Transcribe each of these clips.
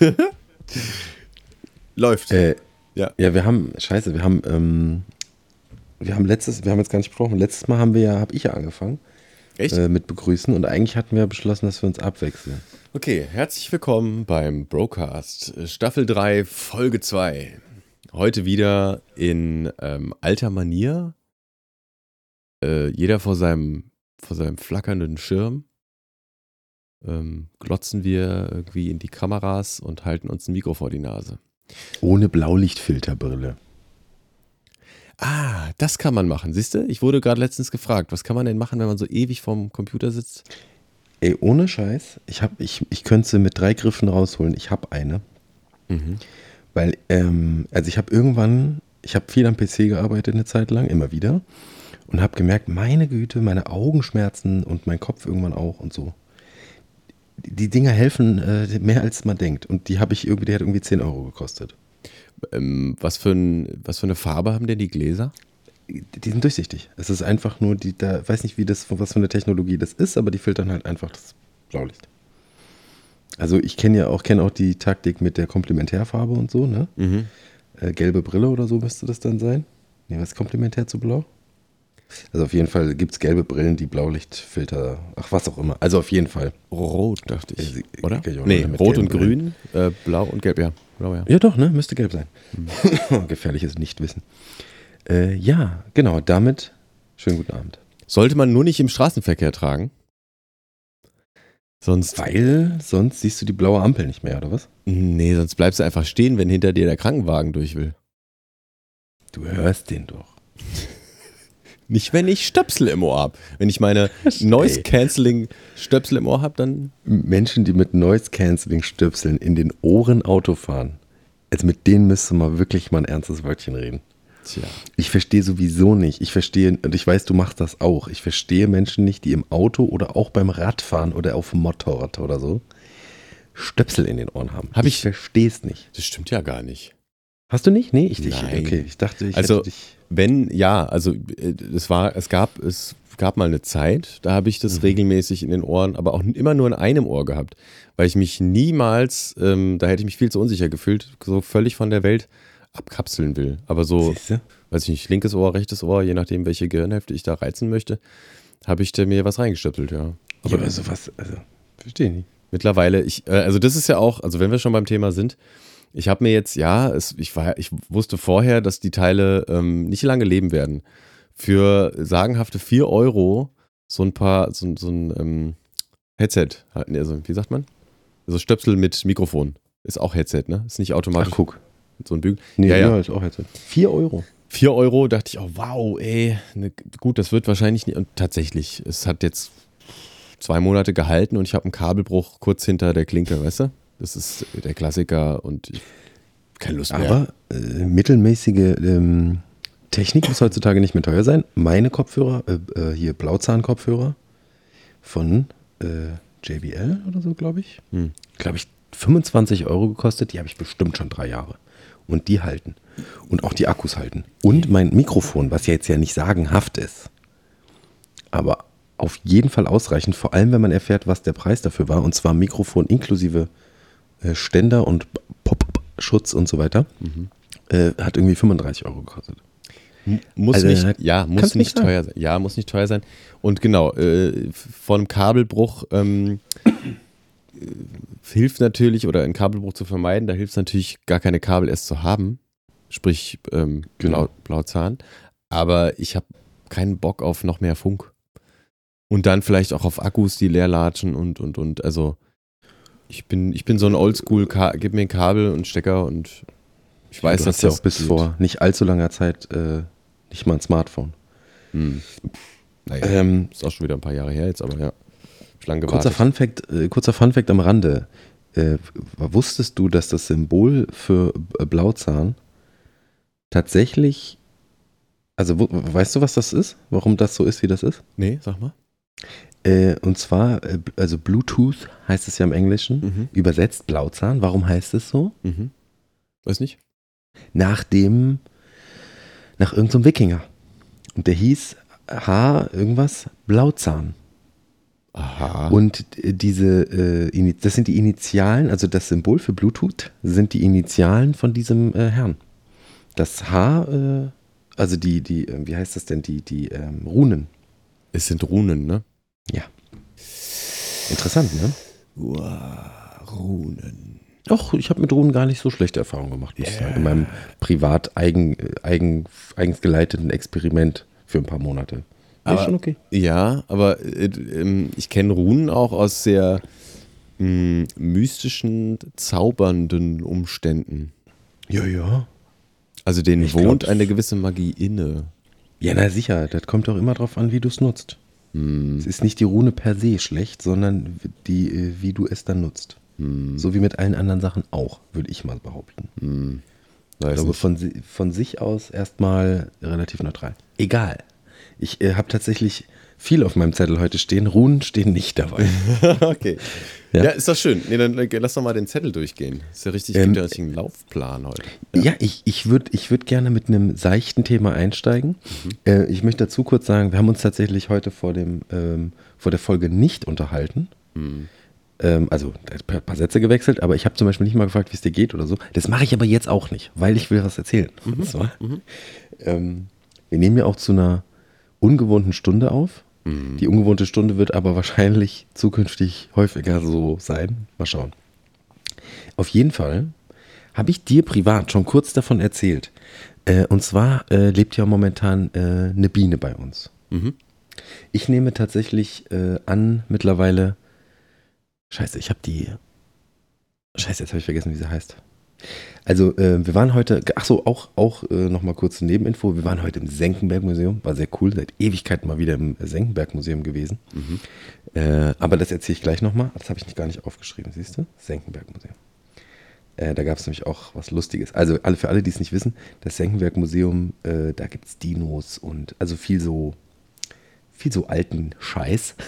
Läuft. Äh, ja. ja, wir haben, scheiße, wir haben, ähm, wir haben letztes, wir haben jetzt gar nicht gesprochen, letztes Mal haben wir ja, habe ich ja angefangen. Echt? Äh, mit begrüßen und eigentlich hatten wir beschlossen, dass wir uns abwechseln. Okay, herzlich willkommen beim Broadcast, Staffel 3, Folge 2. Heute wieder in ähm, alter Manier. Äh, jeder vor seinem, vor seinem flackernden Schirm. Ähm, glotzen wir irgendwie in die Kameras und halten uns ein Mikro vor die Nase. Ohne Blaulichtfilterbrille. Ah, das kann man machen. Siehst du? Ich wurde gerade letztens gefragt, was kann man denn machen, wenn man so ewig vorm Computer sitzt? Ey, ohne Scheiß, ich, hab, ich, ich könnte sie mit drei Griffen rausholen. Ich habe eine. Mhm. Weil, ähm, also ich habe irgendwann, ich habe viel am PC gearbeitet eine Zeit lang, immer wieder. Und habe gemerkt, meine Güte, meine Augen schmerzen und mein Kopf irgendwann auch und so. Die Dinger helfen äh, mehr als man denkt. Und die habe ich irgendwie, die hat irgendwie 10 Euro gekostet. Ähm, was, für ein, was für eine Farbe haben denn die Gläser? Die sind durchsichtig. Es ist einfach nur, die, da weiß nicht, wie das, was für eine Technologie das ist, aber die filtern halt einfach das Blaulicht. Also ich kenne ja auch, kenne auch die Taktik mit der Komplementärfarbe und so, ne? Mhm. Äh, gelbe Brille oder so müsste das dann sein. Nee, was ist komplementär zu blau? Also auf jeden Fall gibt es gelbe Brillen, die Blaulichtfilter, ach was auch immer. Also auf jeden Fall. Rot, dachte ich. Äh, oder? ja, Nee, rot und grün, äh, blau und gelb, ja. Blau, ja. Ja doch, ne? Müsste gelb sein. Gefährliches Nichtwissen. Äh, ja, genau, damit schönen guten Abend. Sollte man nur nicht im Straßenverkehr tragen? Sonst. Weil sonst siehst du die blaue Ampel nicht mehr, oder was? Nee, sonst bleibst du einfach stehen, wenn hinter dir der Krankenwagen durch will. Du hörst den doch. Nicht, wenn ich Stöpsel im Ohr habe. Wenn ich meine Noise-Canceling-Stöpsel im Ohr habe, dann. Menschen, die mit Noise-Canceling-Stöpseln in den Ohren Auto fahren, also mit denen müsste man wirklich mal ein ernstes Wörtchen reden. Tja. Ich verstehe sowieso nicht. Ich verstehe, und ich weiß, du machst das auch. Ich verstehe Menschen nicht, die im Auto oder auch beim Radfahren oder auf dem Motorrad oder so Stöpsel in den Ohren haben. Hab ich ich- verstehe es nicht. Das stimmt ja gar nicht. Hast du nicht? Nee, ich dich. Nein. Okay, ich dachte, ich Also- hätte dich. Wenn, ja, also äh, es war, es gab, es gab mal eine Zeit, da habe ich das Mhm. regelmäßig in den Ohren, aber auch immer nur in einem Ohr gehabt, weil ich mich niemals, ähm, da hätte ich mich viel zu unsicher gefühlt, so völlig von der Welt abkapseln will. Aber so, Siehste? weiß ich nicht, linkes Ohr, rechtes Ohr, je nachdem, welche Gehirnhälfte ich da reizen möchte, habe ich da mir was reingestöpselt, ja. Aber ja, sowas, also, verstehe ich nicht. Mittlerweile, ich, äh, also das ist ja auch, also wenn wir schon beim Thema sind, ich habe mir jetzt, ja, es, ich, war, ich wusste vorher, dass die Teile ähm, nicht lange leben werden. Für sagenhafte 4 Euro so ein paar, so, so ein ähm, Headset, also wie sagt man? So Stöpsel mit Mikrofon. Ist auch Headset, ne? Ist nicht Ach, automatisch guck. so ein Bügel. Nee, Ja, ja, ist auch jetzt. 4 Euro. 4 Euro dachte ich, oh wow, ey, ne, gut, das wird wahrscheinlich nicht. Und tatsächlich, es hat jetzt zwei Monate gehalten und ich habe einen Kabelbruch kurz hinter der Klinke, weißt du? Das ist der Klassiker und ich, keine Lust mehr. Aber äh, mittelmäßige ähm, Technik muss heutzutage nicht mehr teuer sein. Meine Kopfhörer, äh, äh, hier Blauzahn-Kopfhörer von äh, JBL oder so, glaube ich. Hm. Glaube ich, 25 Euro gekostet. Die habe ich bestimmt schon drei Jahre. Und die halten. Und auch die Akkus halten. Und mein Mikrofon, was ja jetzt ja nicht sagenhaft ist. Aber auf jeden Fall ausreichend, vor allem wenn man erfährt, was der Preis dafür war. Und zwar Mikrofon inklusive Ständer und Pop-Schutz und so weiter. Mhm. Äh, hat irgendwie 35 Euro gekostet. Muss Also, nicht, ja, muss nicht nicht teuer sein. Ja, muss nicht teuer sein. Und genau, äh, von Kabelbruch ähm, äh, hilft natürlich, oder einen Kabelbruch zu vermeiden, da hilft es natürlich, gar keine Kabel erst zu haben. Sprich, ähm, Genau. Blau, Blauzahn. Aber ich habe keinen Bock auf noch mehr Funk. Und dann vielleicht auch auf Akkus, die leer latschen und, und, und. Also, ich bin, ich bin so ein Oldschool, gib mir ein Kabel und Stecker und ich weiß, du dass hast ja das auch bis geht. vor nicht allzu langer Zeit äh, nicht mal ein Smartphone. Hm. Naja. Ähm, Ist auch schon wieder ein paar Jahre her jetzt, aber ja. Ich lang kurzer. Funfact, äh, kurzer Funfact am Rande. Äh, wusstest du, dass das Symbol für äh, Blauzahn tatsächlich, also weißt du, was das ist? Warum das so ist, wie das ist? Nee, sag mal. Äh, und zwar, äh, also Bluetooth heißt es ja im Englischen, Mhm. übersetzt Blauzahn. Warum heißt es so? Mhm. Weiß nicht. Nach dem, nach irgendeinem Wikinger. Und der hieß H irgendwas Blauzahn. Aha. Und diese, äh, das sind die Initialen, also das Symbol für Bluetooth sind die Initialen von diesem äh, Herrn. Das H, äh, also die, die, äh, wie heißt das denn, die, die ähm, Runen. es sind Runen, ne? Ja. Interessant, ne? Uah, Runen. Doch, ich habe mit Runen gar nicht so schlechte Erfahrungen gemacht, muss ich sagen. In meinem privat eigen, eigen, eigens geleiteten Experiment für ein paar Monate. Aber- schon okay. Ja, aber äh, ähm, ich kenne Runen auch aus sehr mh, mystischen, zaubernden Umständen. Ja, ja. Also denen Ich wohnt glaub's. eine gewisse Magie inne. Ja, na sicher, das kommt doch immer drauf an, wie du es nutzt. Es ist nicht die Rune per se schlecht, sondern die, äh, wie du es dann nutzt. So wie mit allen anderen Sachen auch, würde ich mal behaupten. Ich Weiß glaube, nicht. von, von sich aus erstmal relativ neutral. Egal. Ich äh, habe tatsächlich viel auf meinem Zettel heute stehen. Runen stehen nicht dabei. okay. Ja. Ja. ist doch schön. Nee, dann äh, lass doch mal den Zettel durchgehen. Ist ja richtig, Ähm, gibt ja richtig einen Laufplan heute. Ja, ich, ich würde ich würd gerne mit einem seichten Thema einsteigen. Äh, ich möchte dazu kurz sagen, wir haben uns tatsächlich heute vor, dem, ähm, vor der Folge nicht unterhalten. Ähm, also ein paar, Sätze gewechselt, aber ich habe zum Beispiel nicht mal gefragt, wie es dir geht oder so. Das mache ich aber jetzt auch nicht, weil ich will was erzählen. Und zwar, ähm, wir nehmen ja auch zu einer ungewohnten Stunde auf. Die ungewohnte Stunde wird aber wahrscheinlich zukünftig häufiger so sein. Mal schauen. Auf jeden Fall habe ich dir privat schon kurz davon erzählt. Äh, und zwar äh, lebt ja momentan äh, eine Biene bei uns. Mhm. Ich nehme tatsächlich äh, an, mittlerweile. Scheiße, ich habe die. Scheiße, jetzt habe ich vergessen, wie sie heißt. Also, äh, wir waren heute, ach so, auch, auch äh, nochmal kurz eine Nebeninfo. Wir waren heute im Senckenberg-Museum, war sehr cool, seit Ewigkeiten mal wieder im Senckenberg-Museum gewesen. Äh, aber das erzähle ich gleich nochmal. Das habe ich nicht gar nicht aufgeschrieben, siehst du? Senckenberg-Museum. Äh, da gab es nämlich auch was Lustiges. Also alle, für alle, die es nicht wissen, das Senckenberg-Museum, äh, da gibt es Dinos und also viel so, viel so alten Scheiß.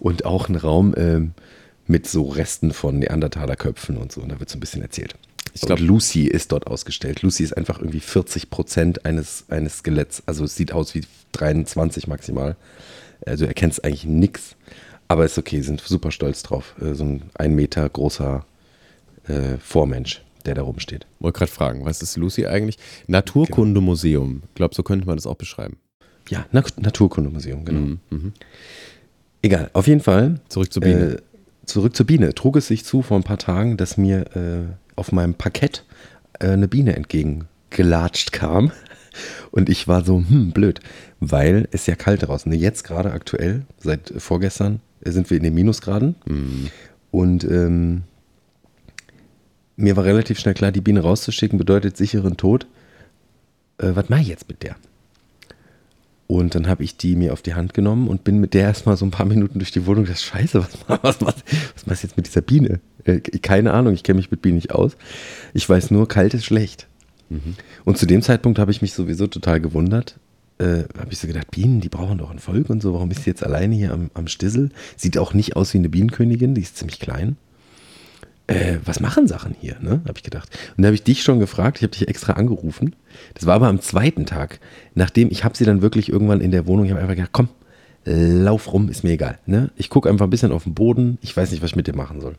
Und auch ein Raum ähm, mit so Resten von Neandertalerköpfen und so. Und da wird so ein bisschen erzählt. Ich Ich glaub- glaube, Lucy ist dort ausgestellt. Lucy ist einfach irgendwie 40 Prozent eines, eines Skeletts. Also es sieht aus wie 23 maximal. Also er kennt eigentlich nix. Aber ist okay, sind super stolz drauf. Äh, So ein ein Meter großer äh, Vormensch, der da rumsteht. Wollte gerade fragen, was ist Lucy eigentlich? Naturkundemuseum. Ich glaube, so könnte man das auch beschreiben. Ja, Na Naturkundemuseum, genau. Mhm. Mhm. Egal, auf jeden Fall. Zurück zur Biene. Äh, zurück zur Biene. Trug es sich zu vor ein paar Tagen, dass mir äh, auf meinem Parkett äh, eine Biene entgegengelatscht kam. Und ich war so, hm, blöd, weil es ja kalt draußen. Jetzt gerade aktuell, seit vorgestern, äh, sind wir in den Minusgraden. Und ähm, mir war relativ schnell klar, die Biene rauszuschicken bedeutet sicheren Tod. Äh, was mache ich jetzt mit der? Und dann habe ich die mir auf die Hand genommen und bin mit der erstmal so ein paar Minuten durch die Wohnung. Das Scheiße, was, was, was, was machst du jetzt mit dieser Biene? Äh, keine Ahnung, ich kenne mich mit Bienen nicht aus. Ich weiß nur, kalt ist schlecht. Und zu dem Zeitpunkt habe ich mich sowieso total gewundert. Äh, habe ich so gedacht, Bienen, die brauchen doch ein Volk und so. Warum ist sie jetzt alleine hier am, am Stissel? Sieht auch nicht aus wie eine Bienenkönigin, die ist ziemlich klein. Äh, was machen Sachen hier, ne? Habe ich gedacht. Und da habe ich dich schon gefragt, ich habe dich extra angerufen. Das war aber am zweiten Tag, nachdem ich habe sie dann wirklich irgendwann in der Wohnung, ich habe einfach gedacht, komm, lauf rum, ist mir egal. Ne? Ich gucke einfach ein bisschen auf den Boden, ich weiß nicht, was ich mit dir machen soll.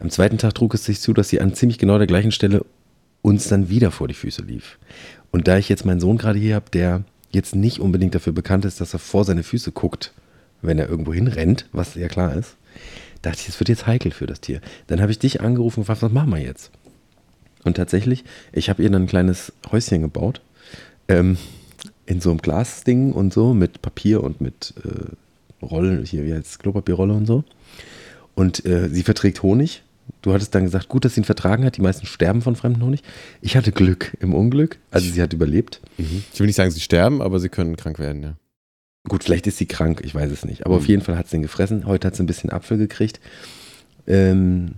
Am zweiten Tag trug es sich zu, dass sie an ziemlich genau der gleichen Stelle uns dann wieder vor die Füße lief. Und da ich jetzt meinen Sohn gerade hier habe, der jetzt nicht unbedingt dafür bekannt ist, dass er vor seine Füße guckt, wenn er irgendwo hinrennt, was ja klar ist, dachte ich, es wird jetzt heikel für das Tier. Dann habe ich dich angerufen und gefragt, was machen wir jetzt? Und tatsächlich, ich habe ihr dann ein kleines Häuschen gebaut, ähm, in so einem Glasding und so, mit Papier und mit äh, Rollen, hier wie Klopapierrolle und so. Und äh, sie verträgt Honig. Du hattest dann gesagt, gut, dass sie ihn vertragen hat. Die meisten sterben von fremdem Honig. Ich hatte Glück im Unglück. Also sie hat überlebt. Mhm. Ich will nicht sagen, sie sterben, aber sie können krank werden, ja. Gut, vielleicht ist sie krank, ich weiß es nicht. Aber Mhm. auf jeden Fall hat sie ihn gefressen. Heute hat sie ein bisschen Apfel gekriegt. Ähm,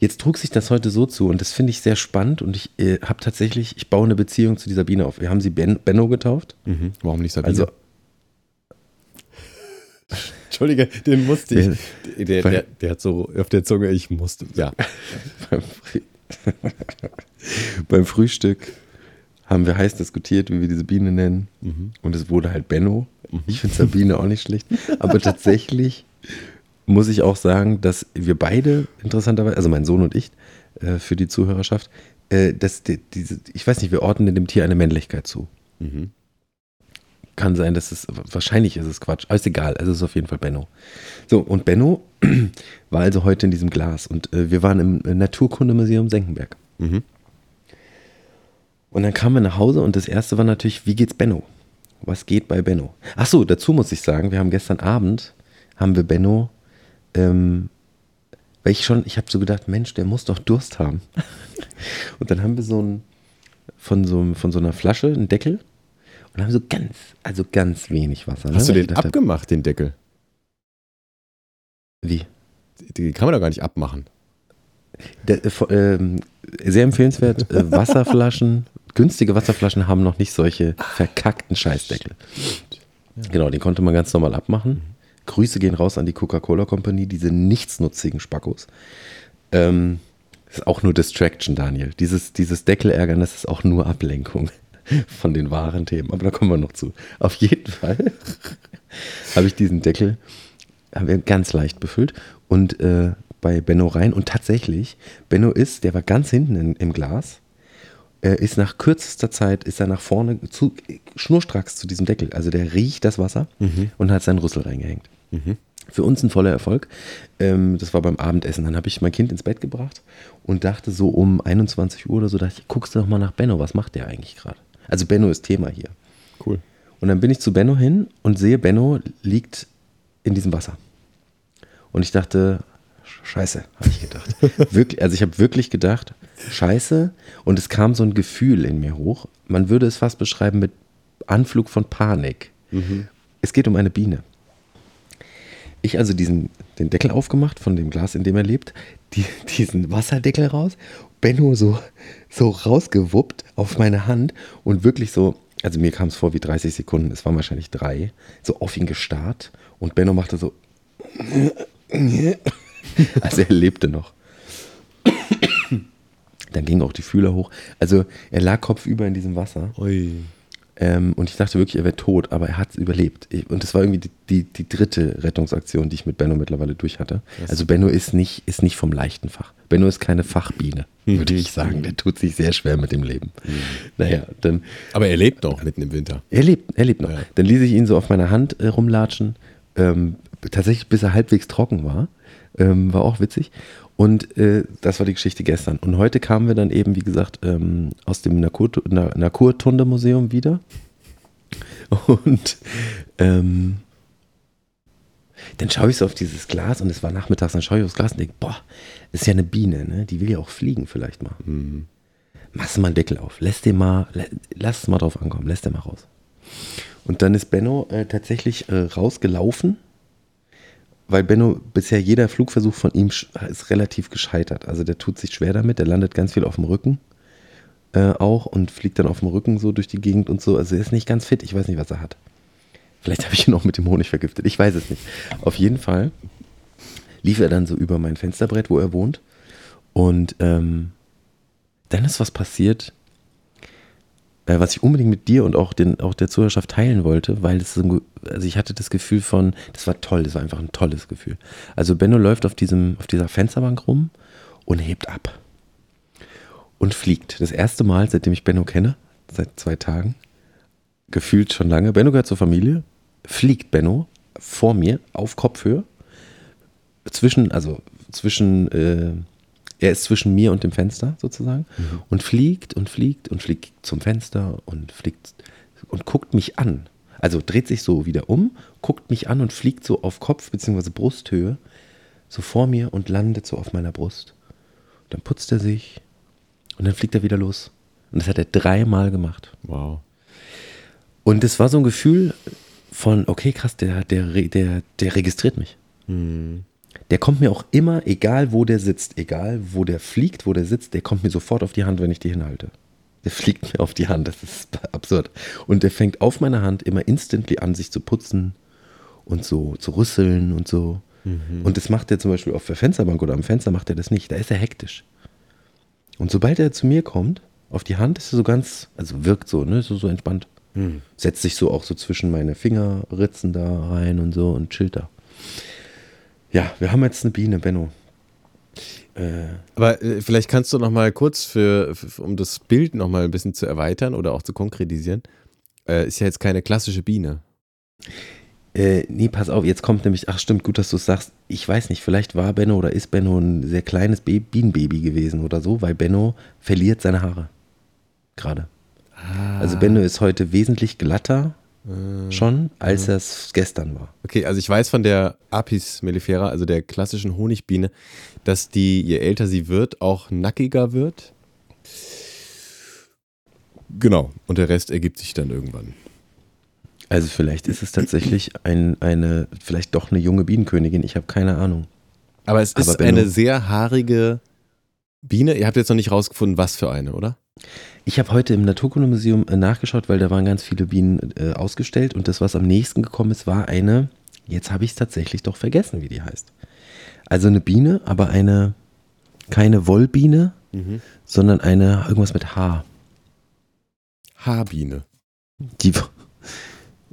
jetzt trug sich das heute so zu und das finde ich sehr spannend und ich äh, habe tatsächlich, ich baue eine Beziehung zu dieser Biene auf. Wir haben sie ben, Benno getauft. Mhm. Warum nicht Sabine? Also, Entschuldige, den musste Der- ich. Der, der, der hat so auf der Zunge, ich musste. Ja. beim Frühstück haben wir heiß diskutiert, wie wir diese Biene nennen. Und es wurde halt Benno. Ich finde Sabine auch nicht schlecht. Aber tatsächlich muss ich auch sagen, dass wir beide interessanterweise, also mein Sohn und ich, äh, für die Zuhörerschaft, äh, dass die, diese, ich weiß nicht, wir ordnen dem Tier eine Männlichkeit zu. Mhm. Kann sein, dass es, wahrscheinlich ist es Quatsch, aber ist egal, also es ist auf jeden Fall Benno. So, und Benno war also heute in diesem Glas und äh, wir waren im Naturkundemuseum Senckenberg. Mhm. Und dann kamen wir nach Hause und das erste war natürlich, wie geht's Benno? Was geht bei Benno? Ach so, dazu muss ich sagen, wir haben gestern Abend, haben wir Benno, ähm, weil ich schon, ich habe so gedacht, Mensch, der muss doch Durst haben. und dann haben wir so ein, von so, von so einer Flasche einen Deckel und haben so ganz, also ganz wenig Wasser. Hast ne? du den gedacht hab, abgemacht, den Deckel? Wie? Den kann man doch gar nicht abmachen. Der, äh, ähm, sehr empfehlenswert, äh, Wasserflaschen, günstige Wasserflaschen haben noch nicht solche verkackten Scheißdeckel. Genau, den konnte man ganz normal abmachen. Grüße gehen raus an die Coca-Cola Company, diese nichtsnutzigen Spackos. Ähm, ist auch nur Distraction, Daniel. Dieses, dieses Deckelärgern, das ist auch nur Ablenkung von den wahren Themen. Aber da kommen wir noch zu. Auf jeden Fall habe ich diesen Deckel haben wir ganz leicht befüllt und äh, bei Benno rein. Und tatsächlich, Benno ist, der war ganz hinten in, im Glas, äh, ist nach kürzester Zeit, ist er nach vorne zu, schnurstracks zu diesem Deckel. Also der riecht das Wasser und hat seinen Rüssel reingehängt. Für uns ein voller Erfolg. Ähm, das war beim Abendessen. Dann habe ich mein Kind ins Bett gebracht und dachte so um 21 Uhr oder so, dachte ich, guckst du doch mal nach Benno, was macht der eigentlich gerade? Also Benno ist Thema hier. Cool. Und dann bin ich zu Benno hin und sehe, Benno liegt in diesem Wasser. Und ich dachte, scheiße, habe ich gedacht. wirklich, also ich habe wirklich gedacht, scheiße. Und es kam so ein Gefühl in mir hoch. Man würde es fast beschreiben mit Anflug von Panik. Es geht um eine Biene. Ich also diesen, den Deckel aufgemacht von dem Glas, in dem er lebt, die, diesen Wasserdeckel raus, Benno so, so rausgewuppt auf meine Hand und wirklich so, also mir kam es vor wie 30 Sekunden, es waren wahrscheinlich drei, so auf ihn gestarrt und Benno machte so, also er lebte noch. Dann gingen auch die Fühler hoch. Also er lag kopfüber in diesem Wasser. Ui. Ähm, und ich dachte wirklich, er wäre tot, aber er hat es überlebt. Ich, und das war irgendwie die, die, die dritte Rettungsaktion, die ich mit Benno mittlerweile durch hatte. Also Benno ist nicht, ist nicht vom leichten Fach. Benno ist keine Fachbiene, würde ich sagen. Der tut sich sehr schwer mit dem Leben. Naja, dann, Aber er lebt noch mitten im Winter. er lebt, er lebt noch. Ja. Dann ließ ich ihn so auf meiner Hand äh, rumlatschen. Ähm, tatsächlich, bis er halbwegs trocken war. Ähm, war auch witzig. Und äh, das war die Geschichte gestern. Und heute kamen wir dann eben, wie gesagt, ähm, aus dem Nakur- Na- Naturtunde-Museum wieder. Und ähm, dann schaue ich so auf dieses Glas und es war nachmittags, dann schaue ich aufs Glas und denke, boah, ist ja eine Biene, ne? Die will ja auch fliegen vielleicht mal. Machst du mal einen Deckel auf, lässt den mal, lass es mal drauf ankommen, lässt den mal raus. Und dann ist Benno äh, tatsächlich äh, rausgelaufen, weil Benno bisher jeder Flugversuch von ihm ist relativ gescheitert. Also der tut sich schwer damit, der landet ganz viel auf dem Rücken äh, auch und fliegt dann auf dem Rücken so durch die Gegend und so. Also er ist nicht ganz fit, ich weiß nicht, was er hat. Vielleicht habe ich ihn auch mit dem Honig vergiftet, ich weiß es nicht. Auf jeden Fall lief er dann so über mein Fensterbrett, wo er wohnt. Und ähm, dann ist was passiert, äh, was ich unbedingt mit dir und auch, den, auch der Zuhörerschaft teilen wollte, weil es also ich hatte das Gefühl von, das war toll, das war einfach ein tolles Gefühl. Also Benno läuft auf, diesem, auf dieser Fensterbank rum und hebt ab und fliegt. Das erste Mal, seitdem ich Benno kenne, seit zwei Tagen, gefühlt schon lange. Benno gehört zur Familie, fliegt Benno vor mir auf Kopfhöhe, zwischen, also zwischen, äh, er ist zwischen mir und dem Fenster sozusagen und fliegt und fliegt und fliegt zum Fenster und fliegt und guckt mich an. Also dreht sich so wieder um, guckt mich an und fliegt so auf Kopf- bzw. Brusthöhe so vor mir und landet so auf meiner Brust. Dann putzt er sich und dann fliegt er wieder los. Und das hat er dreimal gemacht. Wow. Und es war so ein Gefühl von, okay, krass, der, der, der, der registriert mich. Der kommt mir auch immer, egal wo der sitzt, egal wo der fliegt, wo der sitzt, der kommt mir sofort auf die Hand, wenn ich die hinhalte. Der fliegt mir auf die Hand, das ist absurd. Und der fängt auf meiner Hand immer instantly an, sich zu putzen und so zu rüsseln und so. Und das macht er zum Beispiel auf der Fensterbank oder am Fenster macht er das nicht. Da ist er hektisch. Und sobald er zu mir kommt, Auf die Hand ist so ganz, also wirkt so, ne? So, so entspannt. Hm. Setzt sich so auch so zwischen meine Fingerritzen da rein und so und chillt da. Ja, wir haben jetzt eine Biene, Benno. Äh, Aber äh, vielleicht kannst du noch mal kurz für, für um das Bild noch mal ein bisschen zu erweitern oder auch zu konkretisieren. Äh, ist ja jetzt keine klassische Biene. Äh, nee, pass auf, jetzt kommt nämlich, ach stimmt, gut, dass du es sagst. Ich weiß nicht, vielleicht war Benno oder ist Benno ein sehr kleines Be Bienenbaby gewesen oder so, weil Benno verliert seine Haare. Gerade. Also Benno ist heute wesentlich glatter schon, als es gestern war. Okay, also ich weiß von der Apis mellifera, also der klassischen Honigbiene, dass die, je älter sie wird, auch nackiger wird. Genau, und der Rest ergibt sich dann irgendwann. Also vielleicht ist es tatsächlich ein, eine, vielleicht doch eine junge Bienenkönigin, ich habe keine Ahnung. Aber es ist Aber eine sehr haarige Biene. Ihr habt jetzt noch nicht rausgefunden, was für eine, oder? Ich habe heute im Naturkundemuseum äh, nachgeschaut, weil da waren ganz viele Bienen äh, ausgestellt und das, was am nächsten gekommen ist, war eine, jetzt habe ich es tatsächlich doch vergessen, wie die heißt. Also eine Biene, aber eine, keine Wollbiene, sondern eine, irgendwas mit Haar. Haarbiene. Die,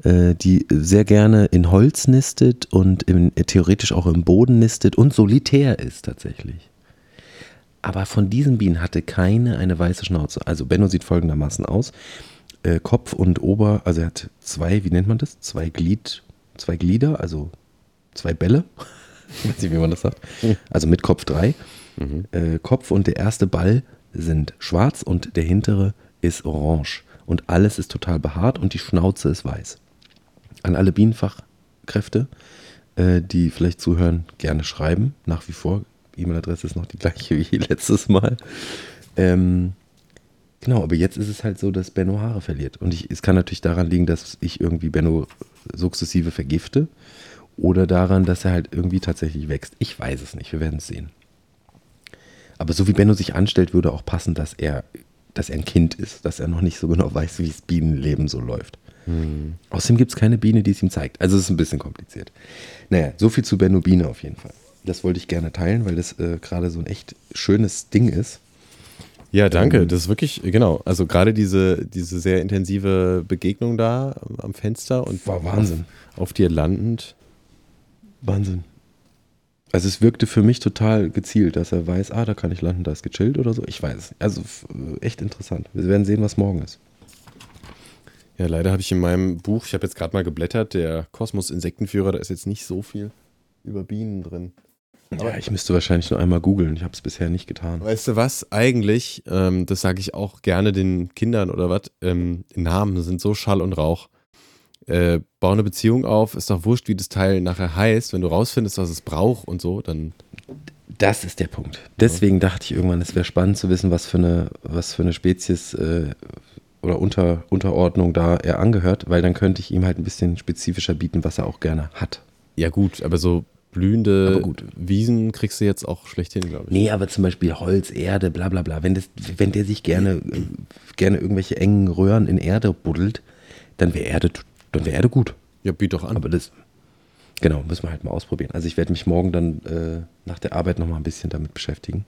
äh, die sehr gerne in Holz nistet und im, äh, theoretisch auch im Boden nistet und solitär ist tatsächlich. Aber von diesen Bienen hatte keine eine weiße Schnauze. Also Benno sieht folgendermaßen aus. Äh, Kopf und Ober, also er hat zwei, wie nennt man das? Zwei Glied, zwei Glieder, also zwei Bälle. Ich weiß nicht, wie man das sagt. Also mit Kopf drei. Äh, Kopf und der erste Ball sind schwarz und der hintere ist orange. Und alles ist total behaart und die Schnauze ist weiß. An alle Bienenfachkräfte, äh, die vielleicht zuhören, gerne schreiben. Nach wie vor. E-Mail-Adresse ist noch die gleiche wie letztes Mal. Ähm, genau, aber jetzt ist es halt so, dass Benno Haare verliert. Und ich, es kann natürlich daran liegen, dass ich irgendwie Benno sukzessive vergifte. Oder daran, dass er halt irgendwie tatsächlich wächst. Ich weiß es nicht, wir werden es sehen. Aber so wie Benno sich anstellt, würde auch passen, dass er, dass er ein Kind ist, dass er noch nicht so genau weiß, wie das Bienenleben so läuft. Außerdem gibt es keine Biene, die es ihm zeigt. Also es ist ein bisschen kompliziert. Naja, so viel zu Benno Biene auf jeden Fall. Das wollte ich gerne teilen, weil das äh, gerade so ein echt schönes Ding ist. Ja, danke. Ähm, Das ist wirklich, genau. Also gerade diese, diese sehr intensive Begegnung da am Fenster und War Wahnsinn. Auf, auf dir landend. Wahnsinn. Also es wirkte für mich total gezielt, dass er weiß, ah, da kann ich landen, da ist gechillt oder so. Ich weiß. Also f- echt interessant. Wir werden sehen, was morgen ist. Ja, leider habe ich in meinem Buch, ich habe jetzt gerade mal geblättert, der Kosmos Insektenführer, da ist jetzt nicht so viel über Bienen drin. Ja, ich müsste wahrscheinlich nur einmal googeln. Ich habe es bisher nicht getan. Weißt du was? Eigentlich, ähm, das sage ich auch gerne den Kindern oder was, ähm, Namen sind so Schall und Rauch. Äh, bau eine Beziehung auf, ist doch wurscht, wie das Teil nachher heißt. Wenn du rausfindest, was es braucht und so, dann. Das ist der Punkt. Deswegen dachte ich irgendwann, es wäre spannend zu wissen, was für eine, was für eine Spezies äh, oder Unter, Unterordnung da er angehört, weil dann könnte ich ihm halt ein bisschen spezifischer bieten, was er auch gerne hat. Ja, gut, aber so blühende. Wiesen kriegst du jetzt auch schlecht hin, glaube ich. Nee, aber zum Beispiel Holz, Erde, bla bla bla. Wenn, das, wenn der sich gerne, äh, gerne irgendwelche engen Röhren in Erde buddelt, dann wäre Erde, dann wäre Erde gut. Ja, biet doch an. Aber das, genau, müssen wir halt mal ausprobieren. Also ich werde mich morgen dann äh, nach der Arbeit noch mal ein bisschen damit beschäftigen,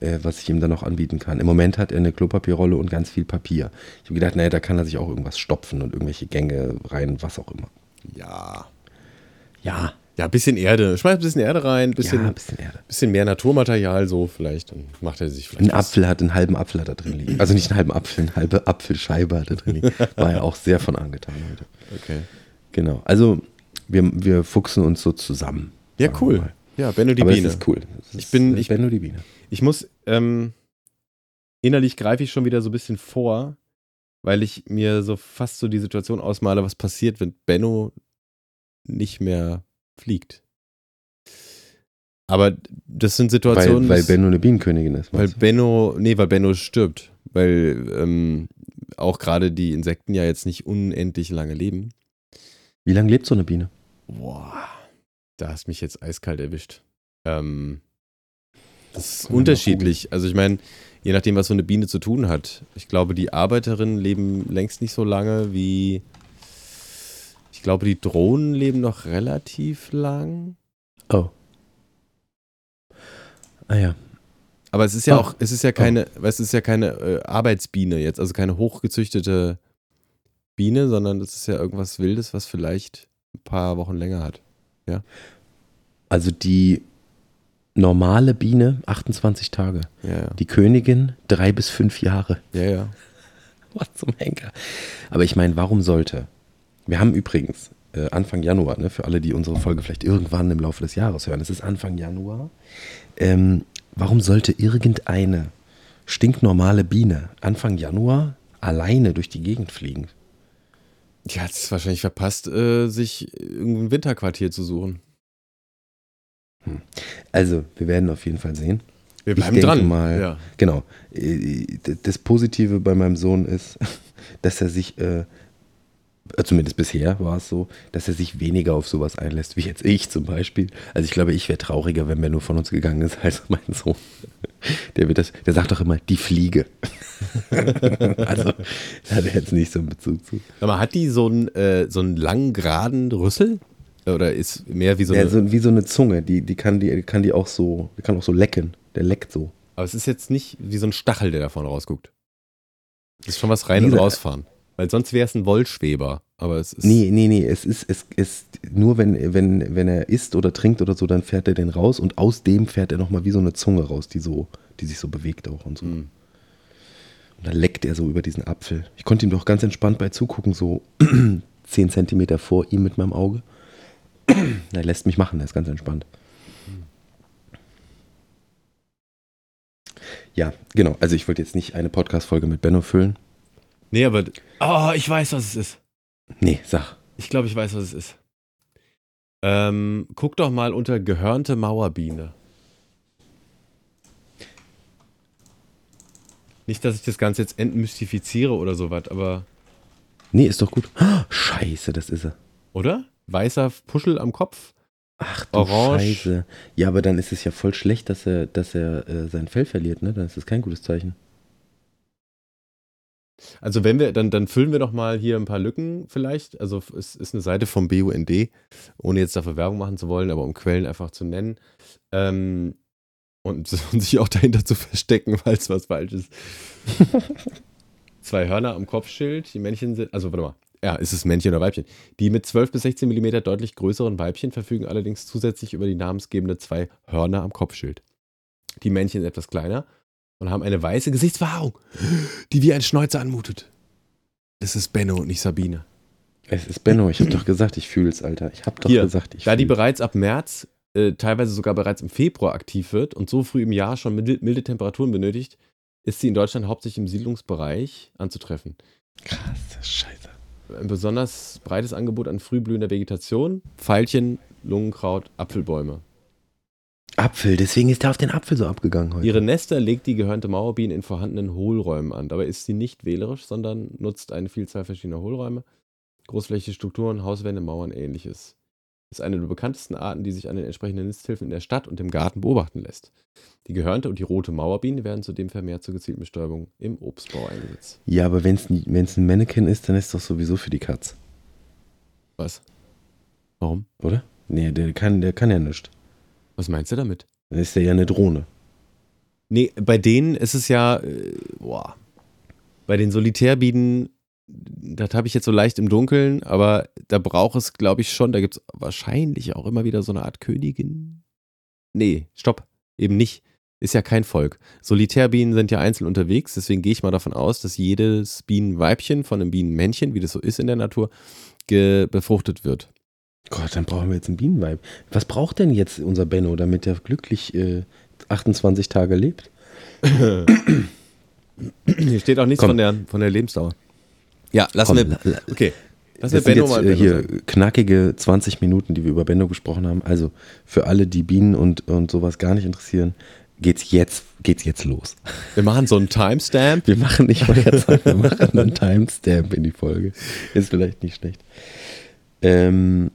äh, was ich ihm dann noch anbieten kann. Im Moment hat er eine Klopapierrolle und ganz viel Papier. Ich habe gedacht, naja, da kann er sich auch irgendwas stopfen und irgendwelche Gänge rein, was auch immer. ja. Ja, Ja, ein bisschen Erde. Schmeiß ein bisschen Erde rein, ein bisschen, ja, ein bisschen Erde. bisschen mehr Naturmaterial, so vielleicht. Dann macht er sich vielleicht. Ein. Apfel hat einen halben Apfel hat da drin liegen. Also nicht einen halben Apfel, eine halbe Apfelscheibe hat da drin liegen. War ja auch sehr von angetan heute. Okay. Genau. Also wir, wir fuchsen uns so zusammen. Ja, cool. Ja, Benno die Aber Biene. das ist cool. Das Ich ist, bin- äh, ich- Benno die Biene. Ich muss, ähm, innerlich greife ich schon wieder so ein bisschen vor, weil ich mir so fast so die Situation ausmale, was passiert, wenn Benno nicht mehr fliegt. Aber das sind Situationen, Weil, weil Benno eine Bienenkönigin ist. weil du? Benno, nee, weil Benno stirbt. Weil ähm, auch gerade die Insekten ja jetzt nicht unendlich lange leben. Wie lange lebt so eine Biene? Boah, da hast mich jetzt eiskalt erwischt. Ähm, das ist unterschiedlich. Also ich meine, je nachdem, was so eine Biene zu tun hat. Ich glaube, die Arbeiterinnen leben längst nicht so lange wie. Ich glaube, die Drohnen leben noch relativ lang. Oh. Ah ja. Aber es ist ja Oh. auch, es ist ja keine, es ist ja keine äh, Arbeitsbiene jetzt, also keine hochgezüchtete Biene, sondern das ist ja irgendwas Wildes, was vielleicht ein paar Wochen länger hat. Also die normale Biene 28 Tage. Ja, ja. Die Königin drei bis fünf Jahre. Ja, ja. Was zum Henker. Aber ich meine, warum sollte? Wir haben übrigens äh, Anfang Januar, ne, für alle, die unsere Folge vielleicht irgendwann im Laufe des Jahres hören, es ist Anfang Januar. Ähm, warum sollte irgendeine stinknormale Biene Anfang Januar alleine durch die Gegend fliegen? Die hat es wahrscheinlich verpasst, äh, sich irgendein Winterquartier zu suchen. Also, wir werden auf jeden Fall sehen. Wir Ich bleiben denke dran. mal- Ja. Genau. Äh, Das Positive bei meinem Sohn ist, dass er sich, äh, zumindest bisher war es so, dass er sich weniger auf sowas einlässt, wie jetzt ich zum Beispiel. Also ich glaube, ich wäre trauriger, wenn Benno von uns gegangen ist, als mein Sohn. Der, wird das, der sagt doch immer, die Fliege. also da hat er jetzt nicht so einen Bezug zu. Aber hat die so einen, äh, so einen langen, geraden Rüssel? Oder ist mehr wie so eine. Ja, so, wie so eine Zunge, die, die, kann die kann die auch so, die kann auch so lecken. Der leckt so. aber es ist jetzt nicht wie so ein Stachel, der davon rausguckt. Das ist schon was rein Wie und gesagt- rausfahren. Weil sonst wäre es ein Wollschweber. Aber es ist. Nee, nee, nee, es ist, es ist nur wenn, wenn, wenn er isst oder trinkt oder so, dann fährt er den raus und aus dem fährt er nochmal wie so eine Zunge raus, die so, die sich so bewegt auch und so. Hm. Und dann leckt er so über diesen Apfel. Ich konnte ihm doch ganz entspannt bei zugucken, so 10 Zentimeter vor ihm mit meinem Auge. er lässt mich machen, er ist ganz entspannt. Ja, genau. Also ich wollte jetzt nicht eine Podcast-Folge mit Benno füllen. Nee, aber. Oh, ich weiß, was es ist. Nee, sag. Ich glaube, ich weiß, was es ist. Ähm, guck doch mal unter gehörnte Mauerbiene. Nicht, dass ich das Ganze jetzt entmystifiziere oder sowas, aber. Nee, ist doch gut. Ah, Scheiße, das ist er. Oder? Weißer Puschel am Kopf. Ach du Orange. Scheiße. Ja, aber dann ist es ja voll schlecht, dass er, dass er äh, sein Fell verliert, ne? Dann ist das kein gutes Zeichen. Also wenn wir, dann, dann füllen wir doch mal hier ein paar Lücken vielleicht. Also es ist eine Seite vom BUND, ohne jetzt dafür Werbung machen zu wollen, aber um Quellen einfach zu nennen. Ähm, und, und sich auch dahinter zu verstecken, falls was falsch ist. Zwei Hörner am Kopfschild, die Männchen sind, also warte mal, ja, ist es Männchen oder Weibchen? Die mit 12 bis 16 Millimeter deutlich größeren Weibchen verfügen allerdings zusätzlich über die namensgebende zwei Hörner am Kopfschild. Die Männchen sind etwas kleiner und haben eine weiße Gesichtsverhaarung, die wie ein Schnäuzer anmutet. Es ist Benno und nicht Sabine. Es ist Benno, ich hab doch gesagt, ich fühl's, Alter. Ich hab doch Hier, gesagt, ich Da die bereits ab März, äh, teilweise sogar bereits im Februar aktiv wird und so früh im Jahr schon milde, milde Temperaturen benötigt, ist sie in Deutschland hauptsächlich im Siedlungsbereich anzutreffen. Krass, Scheiße. Ein besonders breites Angebot an frühblühender Vegetation, Veilchen, Lungenkraut, Apfelbäume. Apfel, deswegen ist er auf den Apfel so abgegangen heute. Ihre Nester legt die gehörnte Mauerbiene in vorhandenen Hohlräumen an. Dabei ist sie nicht wählerisch, sondern nutzt eine Vielzahl verschiedener Hohlräume, großflächige Strukturen, Hauswände, Mauern, ähnliches. Ist eine der bekanntesten Arten, die sich an den entsprechenden Nisthilfen in der Stadt und im Garten beobachten lässt. Die gehörnte und die rote Mauerbiene werden zudem vermehrt zur gezielten Bestäubung im Obstbau eingesetzt. ja, aber wenn's, wenn's ein Mannequin ist, dann ist es doch sowieso für die Katz, Was? Warum? oder? Nee, der kann, der kann ja nichts. Was meinst du damit? Dann ist der ja eine Drohne. Nee, bei denen ist es ja, äh, boah, bei den Solitärbienen, das habe ich jetzt so leicht im Dunkeln, aber da braucht es, glaube ich, schon, da gibt es wahrscheinlich auch immer wieder so eine Art Königin. Nee, stopp, eben nicht. Ist ja kein Volk. Solitärbienen sind ja einzeln unterwegs, deswegen gehe ich mal davon aus, dass jedes Bienenweibchen von einem Bienenmännchen, wie das so ist in der Natur, befruchtet wird. Gott, dann brauchen wir jetzt einen Bienenweib. Was braucht denn jetzt unser Benno, damit er glücklich äh, 28 Tage lebt? Hier steht auch nichts Komm. von der, von der Lebensdauer. Ja, lassen Komm, wir. la- la- Okay. Wir Das sind Benno jetzt mal äh, Benno hier sagen. knackige 20 Minuten, die wir über Benno gesprochen haben. Also für alle, die Bienen und, und sowas gar nicht interessieren, geht's jetzt, geht's jetzt los. Wir machen so einen Timestamp. Wir machen nicht mal jetzt, wir machen einen Timestamp in die Folge. Ist vielleicht nicht schlecht. Ähm,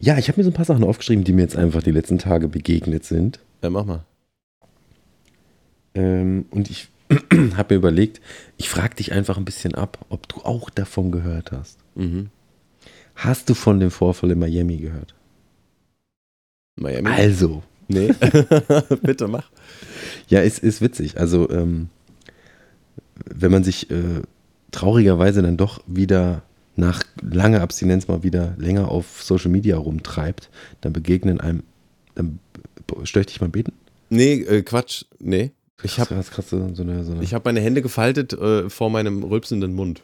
ja, ich habe mir so ein paar Sachen aufgeschrieben, die mir jetzt einfach die letzten Tage begegnet sind. Ja, mach mal. Ähm, und ich habe mir überlegt, ich frage dich einfach ein bisschen ab, ob du auch davon gehört hast. Mhm. Hast du von dem Vorfall in Miami gehört? Miami. Also, Nee, bitte mach. Ja, ist, ist witzig. Also, ähm, wenn man sich äh, traurigerweise dann doch wieder nach langer Abstinenz mal wieder länger auf Social Media rumtreibt, dann begegnen einem, dann störe ich dich mal beten? Nee, äh, Quatsch, nee. Ich habe so, so eine, so eine hab meine Hände gefaltet äh, vor meinem rülpsenden Mund.